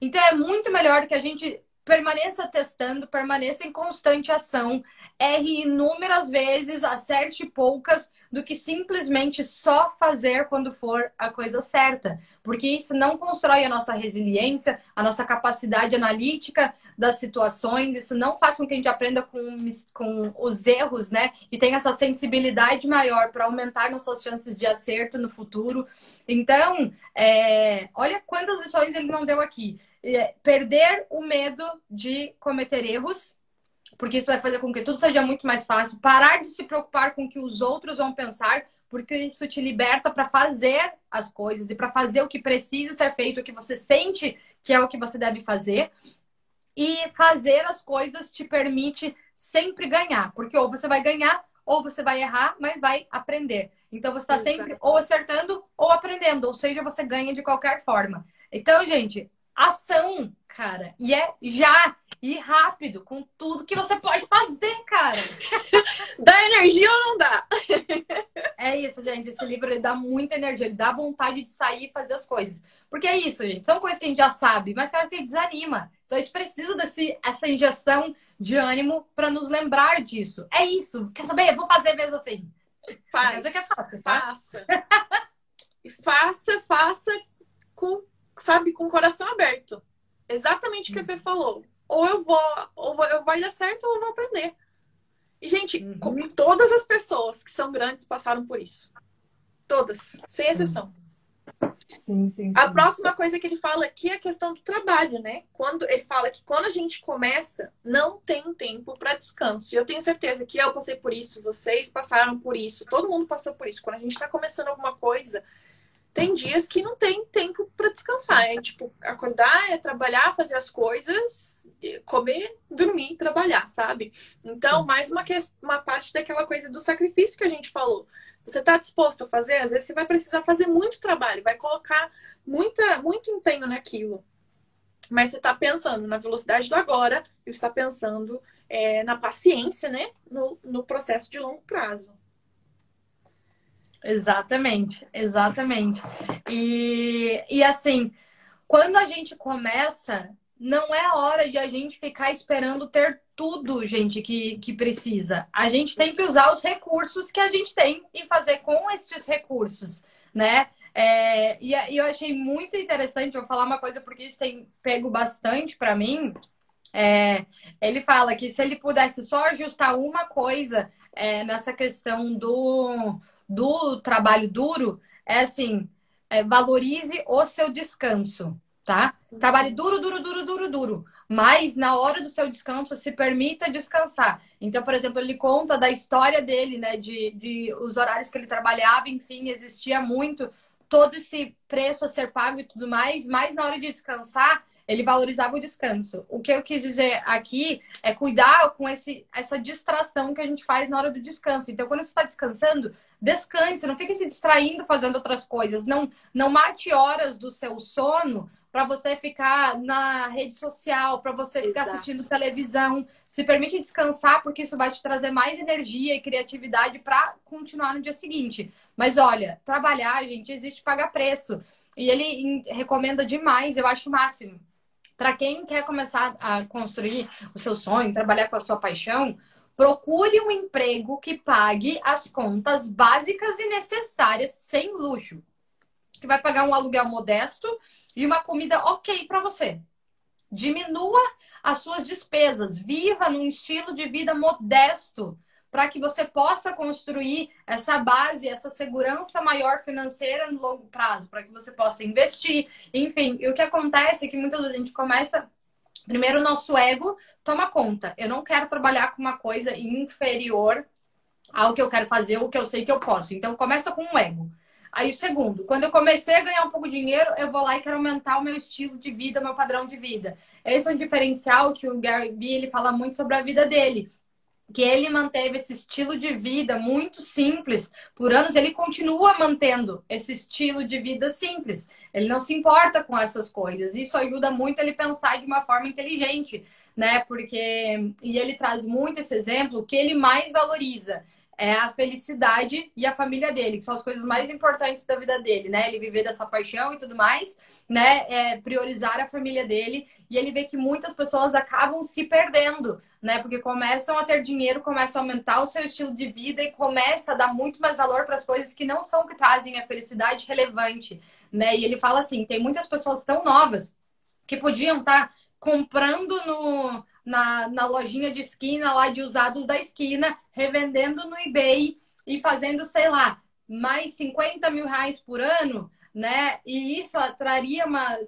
Então é muito melhor que a gente permaneça testando, permaneça em constante ação, erre inúmeras vezes, acerte poucas, do que simplesmente só fazer quando for a coisa certa. Porque isso não constrói a nossa resiliência, a nossa capacidade analítica das situações, isso não faz com que a gente aprenda com, com os erros, né? E tenha essa sensibilidade maior para aumentar nossas chances de acerto no futuro. Então, é... olha quantas lições ele não deu aqui. É, perder o medo de cometer erros, porque isso vai fazer com que tudo seja muito mais fácil. Parar de se preocupar com o que os outros vão pensar, porque isso te liberta para fazer as coisas e para fazer o que precisa ser feito, o que você sente que é o que você deve fazer. E fazer as coisas te permite sempre ganhar, porque ou você vai ganhar ou você vai errar, mas vai aprender. Então você está sempre ou acertando ou aprendendo, ou seja, você ganha de qualquer forma. Então, gente, ação, cara. E é já e rápido, com tudo que você pode fazer, cara. <laughs> dá energia ou não dá? <laughs> é isso, gente. Esse livro ele dá muita energia, ele dá vontade de sair e fazer as coisas. Porque é isso, gente. São coisas que a gente já sabe, mas claro que desanima. Então a gente precisa desse, essa injeção de ânimo para nos lembrar disso. É isso. Quer saber? Eu vou fazer mesmo assim. Faz. Mas é que é fácil, tá? Faça. e faça, faça com sabe, com o coração aberto. Exatamente o que a Fê falou. Ou eu vou, ou vou, eu vai dar certo ou eu vou aprender. E, gente, uhum. todas as pessoas que são grandes passaram por isso. Todas, sem exceção. Sim, sim, sim. A próxima coisa que ele fala aqui é a questão do trabalho, né? Quando ele fala que quando a gente começa, não tem tempo para descanso. E eu tenho certeza que eu passei por isso, vocês passaram por isso, todo mundo passou por isso. Quando a gente está começando alguma coisa, tem dias que não tem tempo para descansar. É tipo, acordar, é trabalhar, fazer as coisas, comer, dormir, trabalhar, sabe? Então, mais uma, uma parte daquela coisa do sacrifício que a gente falou. Você está disposto a fazer? Às vezes você vai precisar fazer muito trabalho, vai colocar muita, muito empenho naquilo. Mas você está pensando na velocidade do agora e está pensando é, na paciência, né? No, no processo de longo prazo. Exatamente, exatamente. E, e assim, quando a gente começa, não é hora de a gente ficar esperando ter tudo, gente, que, que precisa. A gente tem que usar os recursos que a gente tem e fazer com esses recursos, né? É, e, e, eu achei muito interessante, vou falar uma coisa porque isso tem pego bastante para mim. É, ele fala que se ele pudesse só ajustar uma coisa é, nessa questão do, do trabalho duro é assim: é, valorize o seu descanso, tá? Trabalhe duro, duro, duro, duro, duro. Mas na hora do seu descanso, se permita descansar. Então, por exemplo, ele conta da história dele, né? De, de os horários que ele trabalhava, enfim, existia muito todo esse preço a ser pago e tudo mais, mas na hora de descansar, ele valorizava o descanso. O que eu quis dizer aqui é cuidar com esse, essa distração que a gente faz na hora do descanso. Então, quando você está descansando, descanse, não fique se distraindo fazendo outras coisas. Não, não mate horas do seu sono para você ficar na rede social, para você ficar Exato. assistindo televisão. Se permite descansar, porque isso vai te trazer mais energia e criatividade para continuar no dia seguinte. Mas olha, trabalhar, gente, existe pagar preço. E ele recomenda demais, eu acho o máximo. Para quem quer começar a construir o seu sonho, trabalhar com a sua paixão, Procure um emprego que pague as contas básicas e necessárias sem luxo. Que vai pagar um aluguel modesto e uma comida ok para você. Diminua as suas despesas, viva num estilo de vida modesto para que você possa construir essa base, essa segurança maior financeira no longo prazo, para que você possa investir, enfim. E o que acontece é que muitas vezes a gente começa Primeiro, o nosso ego toma conta. Eu não quero trabalhar com uma coisa inferior ao que eu quero fazer, o que eu sei que eu posso. Então, começa com o ego. Aí, o segundo, quando eu comecei a ganhar um pouco de dinheiro, eu vou lá e quero aumentar o meu estilo de vida, meu padrão de vida. Esse é um diferencial que o Gary Vee ele fala muito sobre a vida dele que ele manteve esse estilo de vida muito simples por anos, ele continua mantendo esse estilo de vida simples. Ele não se importa com essas coisas. Isso ajuda muito ele pensar de uma forma inteligente. né? Porque e ele traz muito esse exemplo, o que ele mais valoriza é a felicidade e a família dele, que são as coisas mais importantes da vida dele, né? Ele viver dessa paixão e tudo mais, né? É priorizar a família dele. E ele vê que muitas pessoas acabam se perdendo, né? Porque começam a ter dinheiro, começam a aumentar o seu estilo de vida e começa a dar muito mais valor para as coisas que não são que trazem a felicidade relevante, né? E ele fala assim: tem muitas pessoas tão novas que podiam estar tá comprando no na, na lojinha de esquina lá de usados da esquina, revendendo no eBay e fazendo, sei lá, mais 50 mil reais por ano, né? E isso traria uma,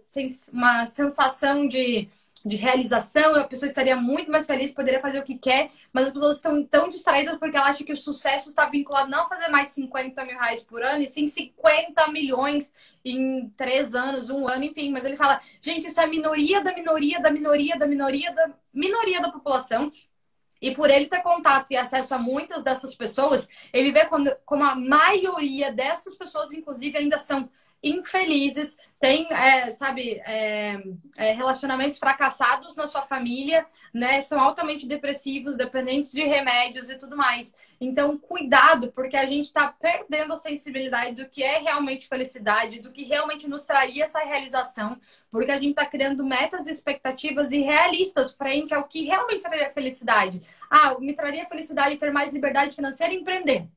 uma sensação de de realização, a pessoa estaria muito mais feliz, poderia fazer o que quer, mas as pessoas estão tão distraídas porque elas acham que o sucesso está vinculado não a fazer mais 50 mil reais por ano, e sim 50 milhões em três anos, um ano, enfim. Mas ele fala, gente, isso é a minoria da minoria, da minoria, da minoria, da minoria da população. E por ele ter contato e acesso a muitas dessas pessoas, ele vê como a maioria dessas pessoas, inclusive, ainda são infelizes, têm, é, sabe, é, é, relacionamentos fracassados na sua família, né? São altamente depressivos, dependentes de remédios e tudo mais. Então, cuidado, porque a gente está perdendo a sensibilidade do que é realmente felicidade, do que realmente nos traria essa realização, porque a gente está criando metas e expectativas irrealistas frente ao que realmente traria felicidade. Ah, me traria felicidade ter mais liberdade financeira e empreender.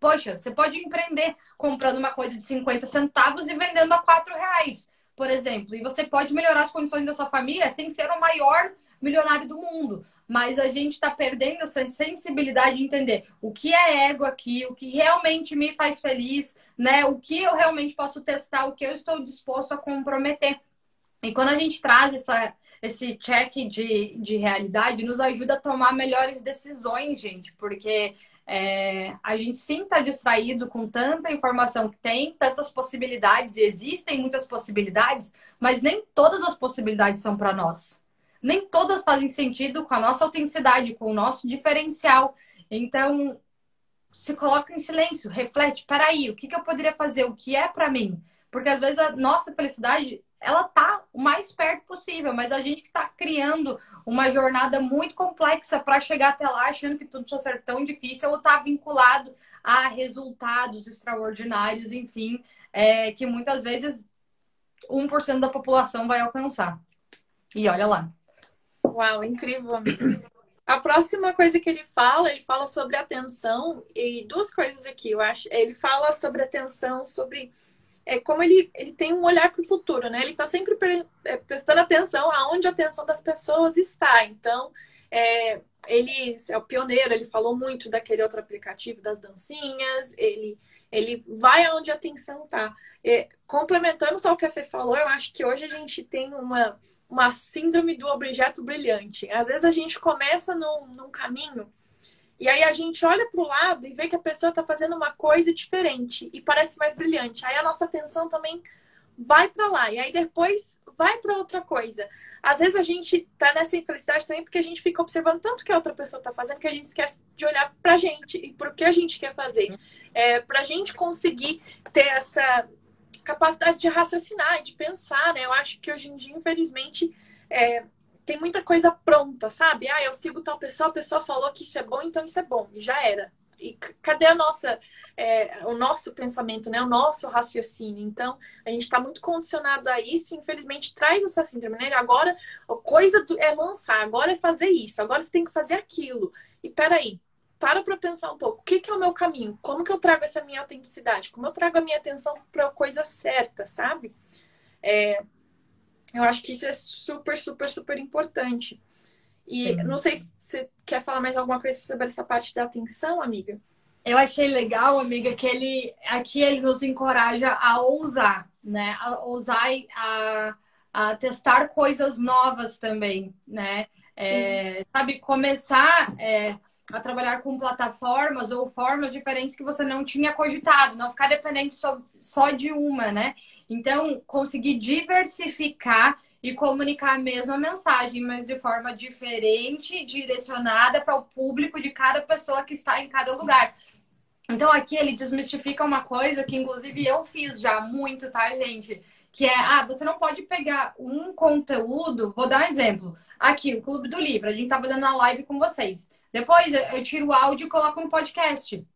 Poxa, você pode empreender comprando uma coisa de 50 centavos e vendendo a 4 reais, por exemplo. E você pode melhorar as condições da sua família sem ser o maior milionário do mundo. Mas a gente está perdendo essa sensibilidade de entender o que é ego aqui, o que realmente me faz feliz, né? O que eu realmente posso testar, o que eu estou disposto a comprometer. E quando a gente traz essa, esse check de, de realidade, nos ajuda a tomar melhores decisões, gente, porque é, a gente sim está distraído com tanta informação que tem, tantas possibilidades, e existem muitas possibilidades, mas nem todas as possibilidades são para nós. Nem todas fazem sentido com a nossa autenticidade, com o nosso diferencial. Então, se coloca em silêncio, reflete, peraí, o que, que eu poderia fazer? O que é para mim? Porque às vezes a nossa felicidade ela tá o mais perto possível, mas a gente que está criando uma jornada muito complexa para chegar até lá, achando que tudo precisa ser tão difícil, ou está vinculado a resultados extraordinários, enfim, é, que muitas vezes 1% da população vai alcançar. E olha lá. Uau, incrível. A próxima coisa que ele fala, ele fala sobre atenção e duas coisas aqui, eu acho. Ele fala sobre atenção, sobre é como ele, ele tem um olhar para o futuro, né? Ele está sempre pre, é, prestando atenção aonde a atenção das pessoas está. Então, é, ele é o pioneiro, ele falou muito daquele outro aplicativo das dancinhas, ele, ele vai aonde a atenção está. É, complementando só o que a Fê falou, eu acho que hoje a gente tem uma, uma síndrome do objeto brilhante. Às vezes a gente começa num, num caminho e aí a gente olha para o lado e vê que a pessoa está fazendo uma coisa diferente e parece mais brilhante. Aí a nossa atenção também vai para lá. E aí depois vai para outra coisa. Às vezes a gente tá nessa infelicidade também porque a gente fica observando tanto que a outra pessoa está fazendo que a gente esquece de olhar para a gente e para o que a gente quer fazer. É, para a gente conseguir ter essa capacidade de raciocinar e de pensar, né? Eu acho que hoje em dia, infelizmente, é, tem muita coisa pronta, sabe? Ah, eu sigo tal pessoa, a pessoa falou que isso é bom, então isso é bom, e já era. E cadê a nossa, é, o nosso pensamento, né? O nosso raciocínio? Então, a gente está muito condicionado a isso infelizmente, traz essa síndrome, né? Agora, a coisa é lançar, agora é fazer isso, agora você tem que fazer aquilo. E peraí, para para pensar um pouco. O que, que é o meu caminho? Como que eu trago essa minha autenticidade? Como eu trago a minha atenção para a coisa certa, sabe? É, eu acho que isso é super, super, super importante. E Sim. não sei se você quer falar mais alguma coisa sobre essa parte da atenção, amiga. Eu achei legal, amiga, que ele aqui ele nos encoraja a ousar, né? A ousar a, a testar coisas novas também, né? É, sabe, começar é, a trabalhar com plataformas ou formas diferentes que você não tinha cogitado, não ficar dependente só, só de uma, né? Então, conseguir diversificar e comunicar a mesma mensagem, mas de forma diferente, direcionada para o público de cada pessoa que está em cada lugar. Então, aqui ele desmistifica uma coisa que, inclusive, eu fiz já muito, tá, gente? que é, ah, você não pode pegar um conteúdo, vou dar um exemplo. Aqui, o Clube do Livro, a gente tava dando a live com vocês. Depois eu tiro o áudio e coloco um podcast.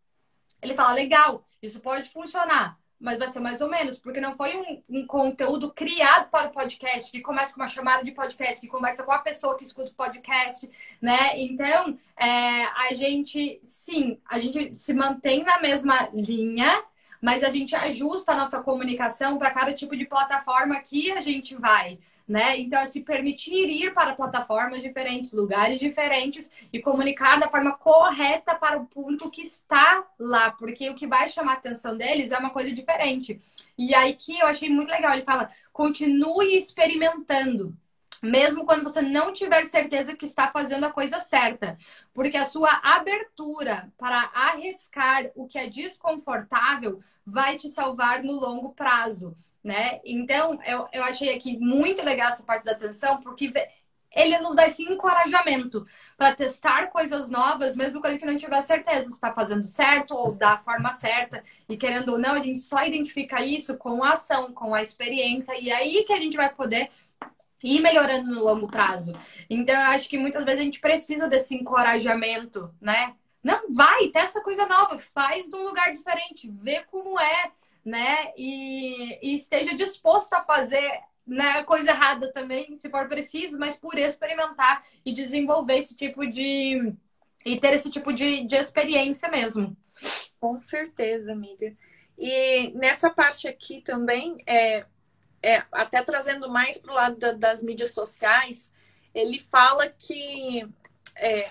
Ele fala, legal, isso pode funcionar mas vai ser mais ou menos, porque não foi um, um, conteúdo criado para o podcast, que começa com uma chamada de podcast, que conversa com a pessoa que escuta o podcast, né? Então, é, a gente, sim, a gente se mantém na mesma linha, mas a gente ajusta a nossa comunicação para cada tipo de plataforma que a gente vai né? Então, é se permitir ir para plataformas diferentes, lugares diferentes e comunicar da forma correta para o público que está lá, porque o que vai chamar a atenção deles é uma coisa diferente. E aí que eu achei muito legal, ele fala: continue experimentando. Mesmo quando você não tiver certeza que está fazendo a coisa certa. Porque a sua abertura para arriscar o que é desconfortável vai te salvar no longo prazo né? Então, eu, eu achei aqui muito legal essa parte da atenção, porque ele nos dá esse encorajamento para testar coisas novas, mesmo quando a gente não tiver certeza se está fazendo certo ou da forma certa. E querendo ou não, a gente só identifica isso com a ação, com a experiência, e aí que a gente vai poder ir melhorando no longo prazo. Então, eu acho que muitas vezes a gente precisa desse encorajamento, né? Não, vai, testa coisa nova, faz num lugar diferente, vê como é, né? E, e esteja disposto a fazer né, coisa errada também, se for preciso, mas por experimentar e desenvolver esse tipo de. e ter esse tipo de, de experiência mesmo. Com certeza, amiga. E nessa parte aqui também, é, é até trazendo mais para o lado da, das mídias sociais, ele fala que é,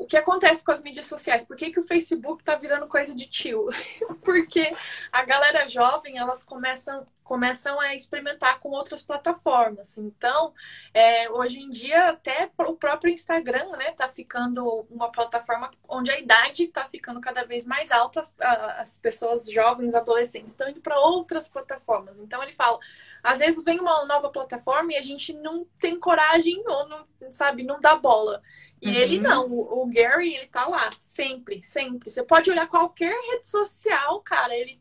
o que acontece com as mídias sociais? Por que, que o Facebook tá virando coisa de tio? <laughs> Porque a galera jovem, elas começam, começam a experimentar com outras plataformas. Então, é, hoje em dia, até o próprio Instagram, né, tá ficando uma plataforma onde a idade tá ficando cada vez mais alta, as, as pessoas jovens, adolescentes, estão indo para outras plataformas. Então, ele fala às vezes vem uma nova plataforma e a gente não tem coragem ou não, sabe, não dá bola. E uhum. ele não, o, o, Gary, ele tá lá, sempre, sempre. Você pode olhar qualquer rede social, cara, ele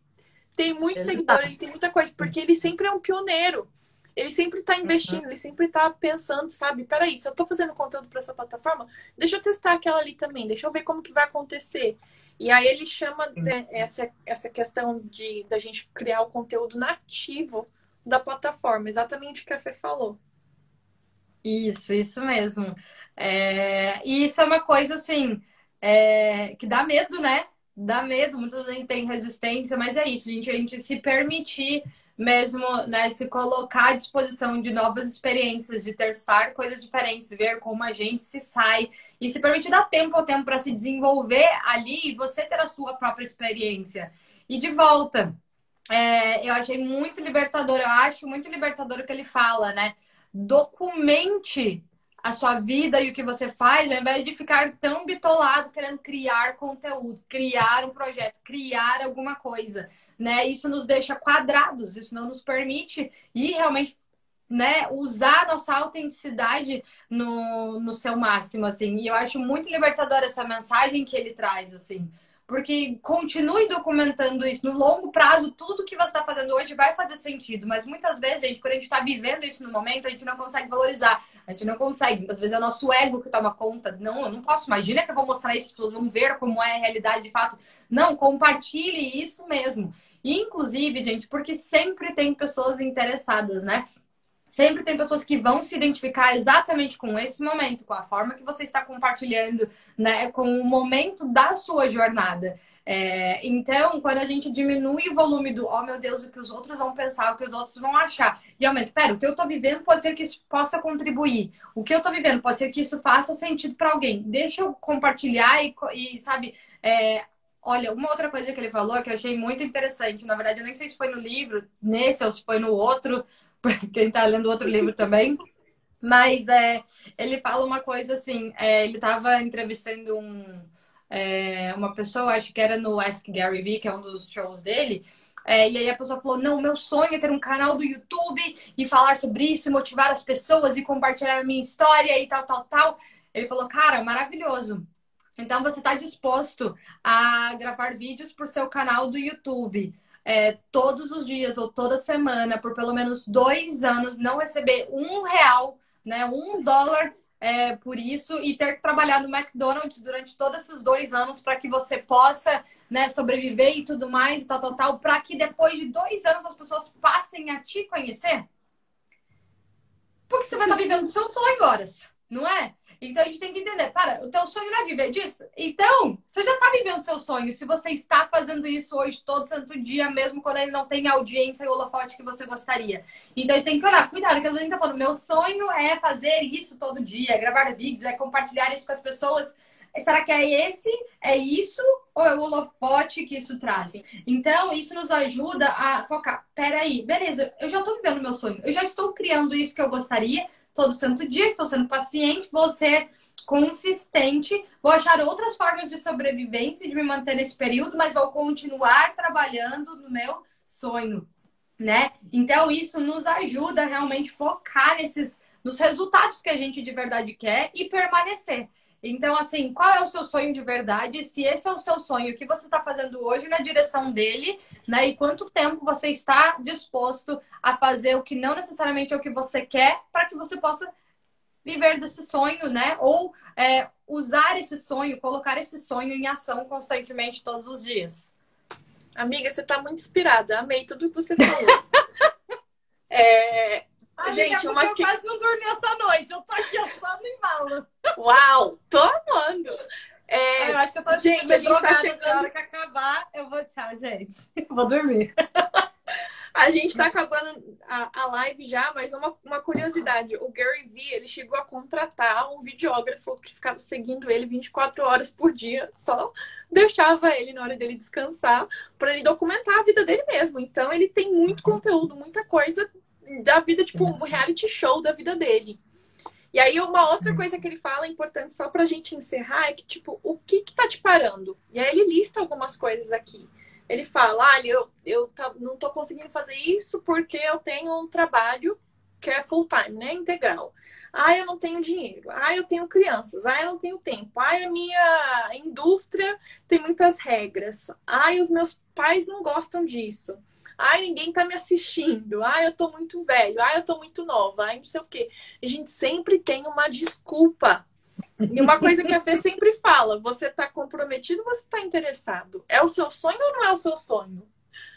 tem muito seguidor, tá. ele tem muita coisa, porque ele sempre é um pioneiro. Ele sempre tá investindo, uhum. ele sempre tá pensando, sabe? Peraí, se eu tô fazendo conteúdo para essa plataforma, deixa eu testar aquela ali também, deixa eu ver como que vai acontecer. E aí ele chama essa, essa questão de da gente criar o conteúdo nativo da plataforma, exatamente o que a Fê falou. Isso, isso mesmo. É... E isso é uma coisa assim é... que dá medo, né? Dá medo, muita gente tem resistência, mas é isso, gente, a gente se permitir mesmo, né, se colocar à disposição de novas experiências, de testar coisas diferentes, ver como a gente se sai e se permitir dar tempo ao tempo para se desenvolver ali e você ter a sua própria experiência. E de volta, é, eu achei muito libertador, eu acho muito libertador o que ele fala, né? Documente a sua vida e o que você faz, ao invés de ficar tão bitolado querendo criar conteúdo, criar um projeto, criar alguma coisa, né? Isso nos deixa quadrados, isso não nos permite ir realmente né, usar nossa autenticidade no, no seu máximo, assim. E eu acho muito libertador essa mensagem que ele traz, assim. Porque continue documentando isso. No longo prazo, tudo que você está fazendo hoje vai fazer sentido. Mas muitas vezes, gente, quando a gente está vivendo isso no momento, a gente não consegue valorizar. A gente não consegue. Muitas vezes é o nosso ego que toma conta. Não, eu não posso. Imagina que eu vou mostrar isso, vão ver como é a realidade de fato. Não, compartilhe isso mesmo. Inclusive, gente, porque sempre tem pessoas interessadas, né? Sempre tem pessoas que vão se identificar exatamente com esse momento, com a forma que você está compartilhando, né? Com o momento da sua jornada. É, então, quando a gente diminui o volume do, oh meu Deus, o que os outros vão pensar, o que os outros vão achar, e aumenta, pera, o que eu tô vivendo pode ser que isso possa contribuir. O que eu tô vivendo pode ser que isso faça sentido para alguém. Deixa eu compartilhar e, e sabe, é, Olha, uma outra coisa que ele falou que eu achei muito interessante, na verdade, eu nem sei se foi no livro, nesse ou se foi no outro, <laughs> quem está lendo outro livro também. Mas é, ele fala uma coisa assim: é, ele estava entrevistando um, é, uma pessoa, acho que era no Ask Gary Vee, que é um dos shows dele. É, e aí a pessoa falou: Não, meu sonho é ter um canal do YouTube e falar sobre isso, motivar as pessoas e compartilhar a minha história e tal, tal, tal. Ele falou: Cara, maravilhoso. Então você está disposto a gravar vídeos para o seu canal do YouTube. É, todos os dias ou toda semana, por pelo menos dois anos, não receber um real, né, um dólar é, por isso e ter que trabalhar no McDonald's durante todos esses dois anos para que você possa né, sobreviver e tudo mais, tal, tal, tal, para que depois de dois anos as pessoas passem a te conhecer? Porque você vai estar vivendo o seu sonho horas, não é? Então a gente tem que entender, para, o teu sonho não é viver disso? Então, você já está vivendo o seu sonho. Se você está fazendo isso hoje todo santo dia, mesmo quando ele não tem audiência e o holofote que você gostaria. Então tem que olhar, cuidado, que a gente tá falando, meu sonho é fazer isso todo dia, é gravar vídeos, é compartilhar isso com as pessoas. Será que é esse? É isso? Ou é o holofote que isso traz? Então, isso nos ajuda a focar. Peraí, beleza, eu já estou vivendo meu sonho. Eu já estou criando isso que eu gostaria todo santo dia, estou sendo paciente, vou ser consistente, vou achar outras formas de sobrevivência e de me manter nesse período, mas vou continuar trabalhando no meu sonho, né? Então isso nos ajuda a realmente focar nesses nos resultados que a gente de verdade quer e permanecer. Então, assim, qual é o seu sonho de verdade? Se esse é o seu sonho, o que você está fazendo hoje na direção dele, né? E quanto tempo você está disposto a fazer o que não necessariamente é o que você quer, para que você possa viver desse sonho, né? Ou é, usar esse sonho, colocar esse sonho em ação constantemente todos os dias. Amiga, você está muito inspirada. Amei tudo que você falou. <laughs> é, Amiga, gente, uma... eu quase não dormi essa noite. Eu tô aqui só no embalo. Uau, tô amando. É, eu acho que eu tô gente, a gente tá chegando. Na hora que acabar, eu vou tchau, gente. vou dormir. A gente tá acabando a, a live já, mas uma, uma curiosidade. O Gary Vee, ele chegou a contratar um videógrafo que ficava seguindo ele 24 horas por dia, só deixava ele na hora dele descansar, para ele documentar a vida dele mesmo. Então, ele tem muito conteúdo, muita coisa da vida, tipo, um reality show da vida dele. E aí, uma outra coisa que ele fala, importante só pra gente encerrar, é que, tipo, o que que tá te parando? E aí ele lista algumas coisas aqui. Ele fala, ah, eu, eu tá, não tô conseguindo fazer isso porque eu tenho um trabalho que é full time, né? Integral. Ah, eu não tenho dinheiro. Ah, eu tenho crianças. Ah, eu não tenho tempo. Ah, a minha indústria tem muitas regras. Ah, os meus pais não gostam disso. Ai, ninguém tá me assistindo. Ai, eu tô muito velho. Ai, eu tô muito nova. Ai, não sei o quê. A gente sempre tem uma desculpa. E uma coisa que a Fê sempre fala: você tá comprometido, você tá interessado. É o seu sonho ou não é o seu sonho?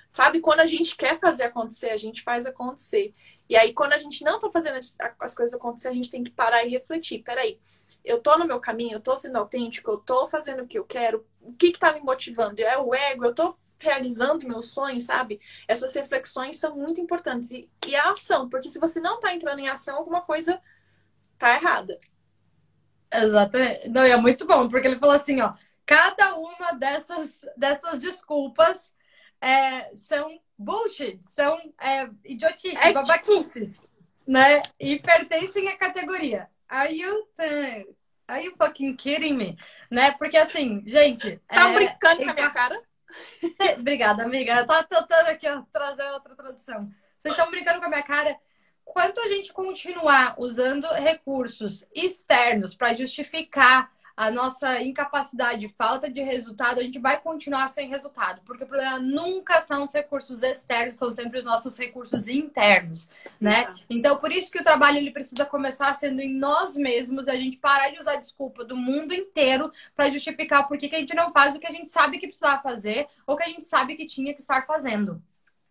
Sabe, quando a gente quer fazer acontecer, a gente faz acontecer. E aí, quando a gente não tá fazendo as coisas acontecer, a gente tem que parar e refletir. Peraí, eu tô no meu caminho, eu tô sendo autêntico, eu tô fazendo o que eu quero, o que que tá me motivando? É o ego, eu tô realizando meu sonho, sabe? Essas reflexões são muito importantes. E, e a ação, porque se você não tá entrando em ação, alguma coisa tá errada. Exatamente. Não, é muito bom, porque ele falou assim, ó, cada uma dessas, dessas desculpas é, são bullshit, são é, idiotices, é, babaquices, tipo... né? E pertencem à categoria. Are you, are you fucking kidding me? Né? Porque assim, gente... Tá é, brincando com a minha cara? <laughs> Obrigada, amiga. Eu tô tentando aqui ó, trazer outra tradução. Vocês estão brincando com a minha cara. Quanto a gente continuar usando recursos externos para justificar a nossa incapacidade, falta de resultado, a gente vai continuar sem resultado, porque o problema nunca são os recursos externos, são sempre os nossos recursos internos, né? Então, por isso que o trabalho ele precisa começar sendo em nós mesmos, a gente parar de usar desculpa do mundo inteiro para justificar por que, que a gente não faz o que a gente sabe que precisava fazer ou que a gente sabe que tinha que estar fazendo,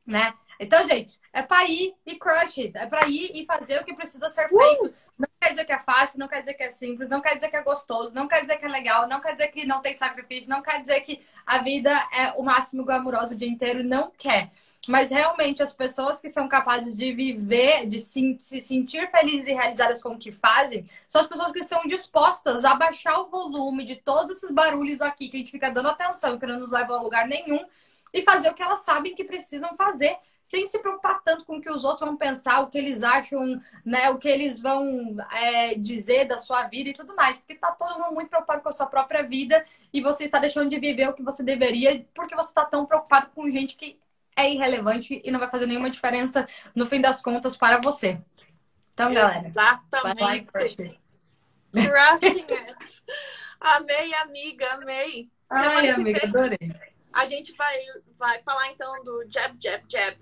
né? Então, gente, é para ir e crush it. É para ir e fazer o que precisa ser feito. Uh! Não quer dizer que é fácil, não quer dizer que é simples, não quer dizer que é gostoso, não quer dizer que é legal, não quer dizer que não tem sacrifício, não quer dizer que a vida é o máximo glamouroso o dia inteiro. Não quer. Mas realmente as pessoas que são capazes de viver, de se, se sentir felizes e realizadas com o que fazem, são as pessoas que estão dispostas a baixar o volume de todos esses barulhos aqui que a gente fica dando atenção, que não nos levam a lugar nenhum, e fazer o que elas sabem que precisam fazer sem se preocupar tanto com o que os outros vão pensar, o que eles acham, né, o que eles vão é, dizer da sua vida e tudo mais. Porque tá todo mundo muito preocupado com a sua própria vida e você está deixando de viver o que você deveria porque você está tão preocupado com gente que é irrelevante e não vai fazer nenhuma diferença no fim das contas para você. Então, galera. Exatamente. Vai lá crush it. Crushing it. Amei, amiga, amei. Ai, amiga, adorei. a gente vai, vai falar então do Jab, Jab, Jab,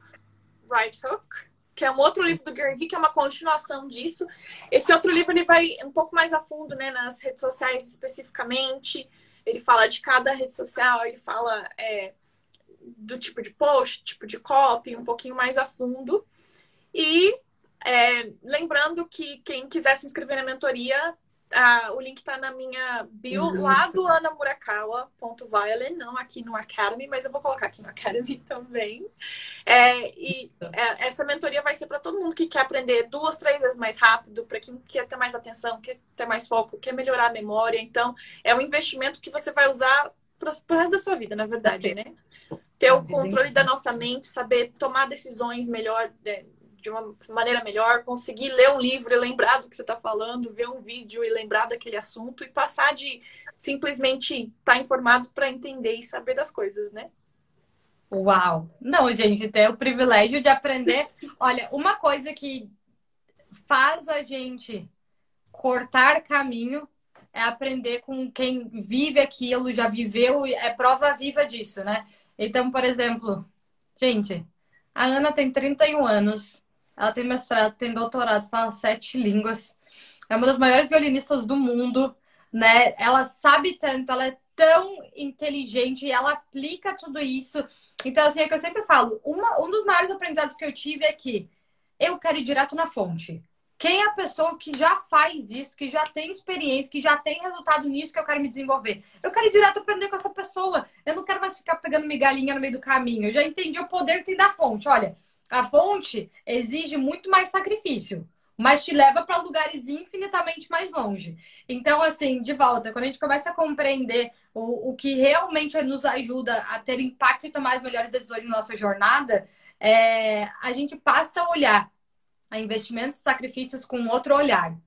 Right Hook, que é um outro livro do Gary Vee, que é uma continuação disso. Esse outro livro ele vai um pouco mais a fundo, né, nas redes sociais especificamente. Ele fala de cada rede social, ele fala é, do tipo de post, tipo de copy, um pouquinho mais a fundo. E é, lembrando que quem quiser se inscrever na mentoria, ah, o link tá na minha bio Isso. lá do anamurakawa.violin, não aqui no Academy, mas eu vou colocar aqui no Academy <laughs> também. É, e é, essa mentoria vai ser para todo mundo que quer aprender duas, três vezes mais rápido, para quem quer ter mais atenção, quer ter mais foco, quer melhorar a memória. Então, é um investimento que você vai usar para o resto da sua vida, na verdade, né? Ter o controle da nossa mente, saber tomar decisões melhor. Né? De uma maneira melhor, conseguir ler um livro e lembrar do que você está falando, ver um vídeo e lembrar daquele assunto e passar de simplesmente estar tá informado para entender e saber das coisas, né? Uau! Não, gente, ter o privilégio de aprender. Olha, uma coisa que faz a gente cortar caminho é aprender com quem vive aquilo, já viveu, é prova viva disso, né? Então, por exemplo, gente, a Ana tem 31 anos, ela tem mestrado, tem doutorado, fala sete línguas. É uma das maiores violinistas do mundo, né? Ela sabe tanto, ela é tão inteligente ela aplica tudo isso. Então, assim, é que eu sempre falo, uma, um dos maiores aprendizados que eu tive é que eu quero ir direto na fonte. Quem é a pessoa que já faz isso, que já tem experiência, que já tem resultado nisso que eu quero me desenvolver? Eu quero ir direto aprender com essa pessoa. Eu não quero mais ficar pegando migalhinha no meio do caminho. Eu já entendi o poder que tem da fonte. Olha, a fonte exige muito mais sacrifício, mas te leva para lugares infinitamente mais longe. Então, assim, de volta, quando a gente começa a compreender o, o que realmente nos ajuda a ter impacto e tomar as melhores decisões na nossa jornada, é, a gente passa a olhar a investimentos e sacrifícios com outro olhar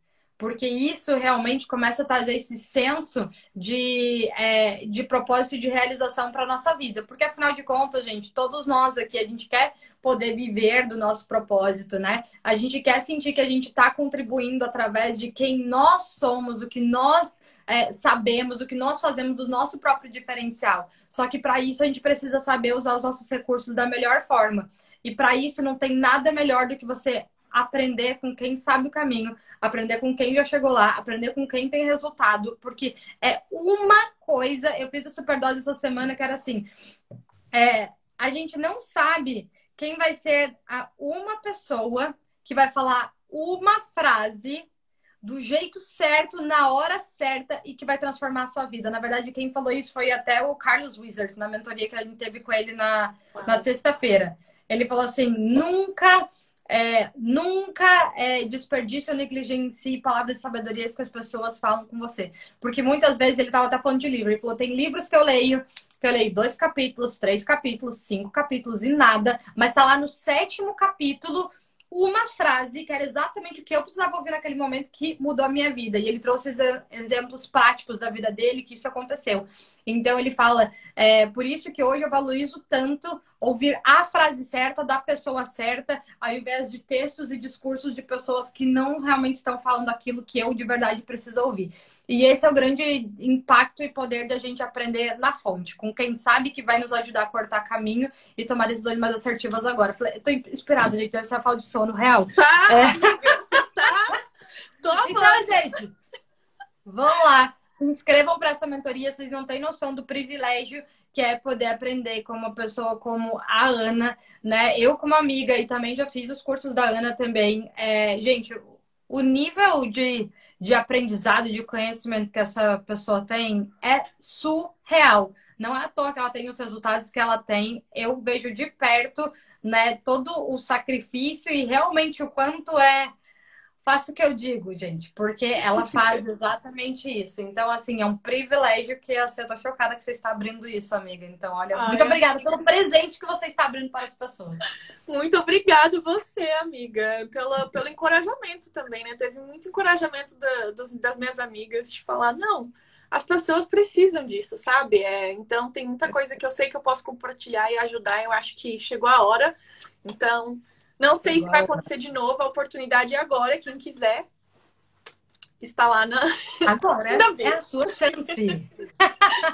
porque isso realmente começa a trazer esse senso de, é, de propósito e de realização para a nossa vida. Porque, afinal de contas, gente, todos nós aqui, a gente quer poder viver do nosso propósito, né? A gente quer sentir que a gente está contribuindo através de quem nós somos, o que nós é, sabemos, o que nós fazemos do nosso próprio diferencial. Só que para isso a gente precisa saber usar os nossos recursos da melhor forma. E para isso não tem nada melhor do que você aprender com quem sabe o caminho, aprender com quem já chegou lá, aprender com quem tem resultado, porque é uma coisa. Eu fiz a superdose essa semana que era assim: é, a gente não sabe quem vai ser a uma pessoa que vai falar uma frase do jeito certo, na hora certa e que vai transformar a sua vida. Na verdade, quem falou isso foi até o Carlos Wizard, na mentoria que a gente teve com ele na, na sexta-feira. Ele falou assim: nunca é, nunca é, desperdice ou negligencie palavras de sabedoria que as pessoas falam com você. Porque muitas vezes ele estava até falando de livro. Ele falou: tem livros que eu leio, que eu leio dois capítulos, três capítulos, cinco capítulos e nada, mas está lá no sétimo capítulo uma frase que era exatamente o que eu precisava ouvir naquele momento que mudou a minha vida. E ele trouxe exemplos práticos da vida dele que isso aconteceu. Então ele fala, é, por isso que hoje eu valorizo tanto ouvir a frase certa da pessoa certa, ao invés de textos e discursos de pessoas que não realmente estão falando aquilo que eu de verdade preciso ouvir. E esse é o grande impacto e poder da gente aprender na fonte, com quem sabe que vai nos ajudar a cortar caminho e tomar decisões mais assertivas agora. Falei, tô inspirada, gente, essa falta de sono real. <laughs> Tá, é. tá. Toma. Então, gente, vamos lá. Se inscrevam para essa mentoria, vocês não têm noção do privilégio que é poder aprender com uma pessoa como a Ana, né? Eu, como amiga, e também já fiz os cursos da Ana também. É, gente, o nível de, de aprendizado, de conhecimento que essa pessoa tem é surreal. Não é à toa que ela tem os resultados que ela tem. Eu vejo de perto, né, todo o sacrifício e realmente o quanto é faço o que eu digo, gente, porque ela faz <laughs> exatamente isso. Então, assim, é um privilégio que eu, eu tô chocada que você está abrindo isso, amiga. Então, olha, Ai, muito obrigada pelo presente que você está abrindo para as pessoas. Muito obrigada você, amiga, pela, pelo encorajamento também, né? Teve muito encorajamento da, dos, das minhas amigas de falar, não, as pessoas precisam disso, sabe? É, então, tem muita coisa que eu sei que eu posso compartilhar e ajudar. Eu acho que chegou a hora. Então, não sei se vai acontecer de novo, a oportunidade é agora, quem quiser está lá na. Agora <laughs> é a sua chance. <laughs>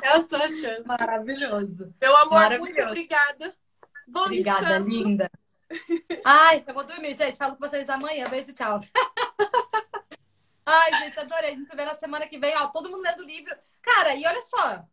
É a sua chance. Maravilhoso. Meu amor, Maravilhoso. muito obrigada. Bom Obrigada, descanso. linda. <laughs> Ai, eu vou dormir, gente. Falo com vocês amanhã. Beijo, tchau. Ai, gente, adorei. A gente se vê na semana que vem. Ó, todo mundo lendo o livro. Cara, e olha só.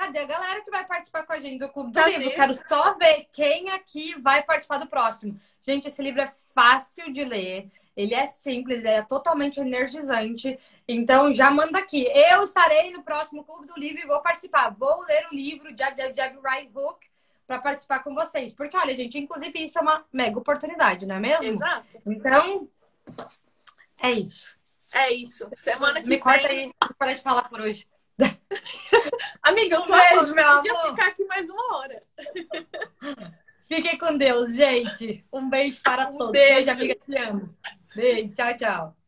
Cadê a galera que vai participar com a gente do Clube do? Livro? Quero só ver quem aqui vai participar do próximo. Gente, esse livro é fácil de ler. Ele é simples, ele é totalmente energizante. Então, já manda aqui. Eu estarei no próximo Clube do Livro e vou participar. Vou ler o livro Jab, Jab, Jab, Right Hook para participar com vocês. Porque, olha, gente, inclusive isso é uma mega oportunidade, não é mesmo? Exato. Então, é isso. É isso. Semana que Me vem. corta aí. Para de falar por hoje. <laughs> Amiga, eu tô Um beijo, meu Eu podia amor. ficar aqui mais uma hora. Fiquem com Deus, gente. Um beijo para Um todos. beijo. Beijo, amiga. Te amo. Beijo. Tchau, tchau.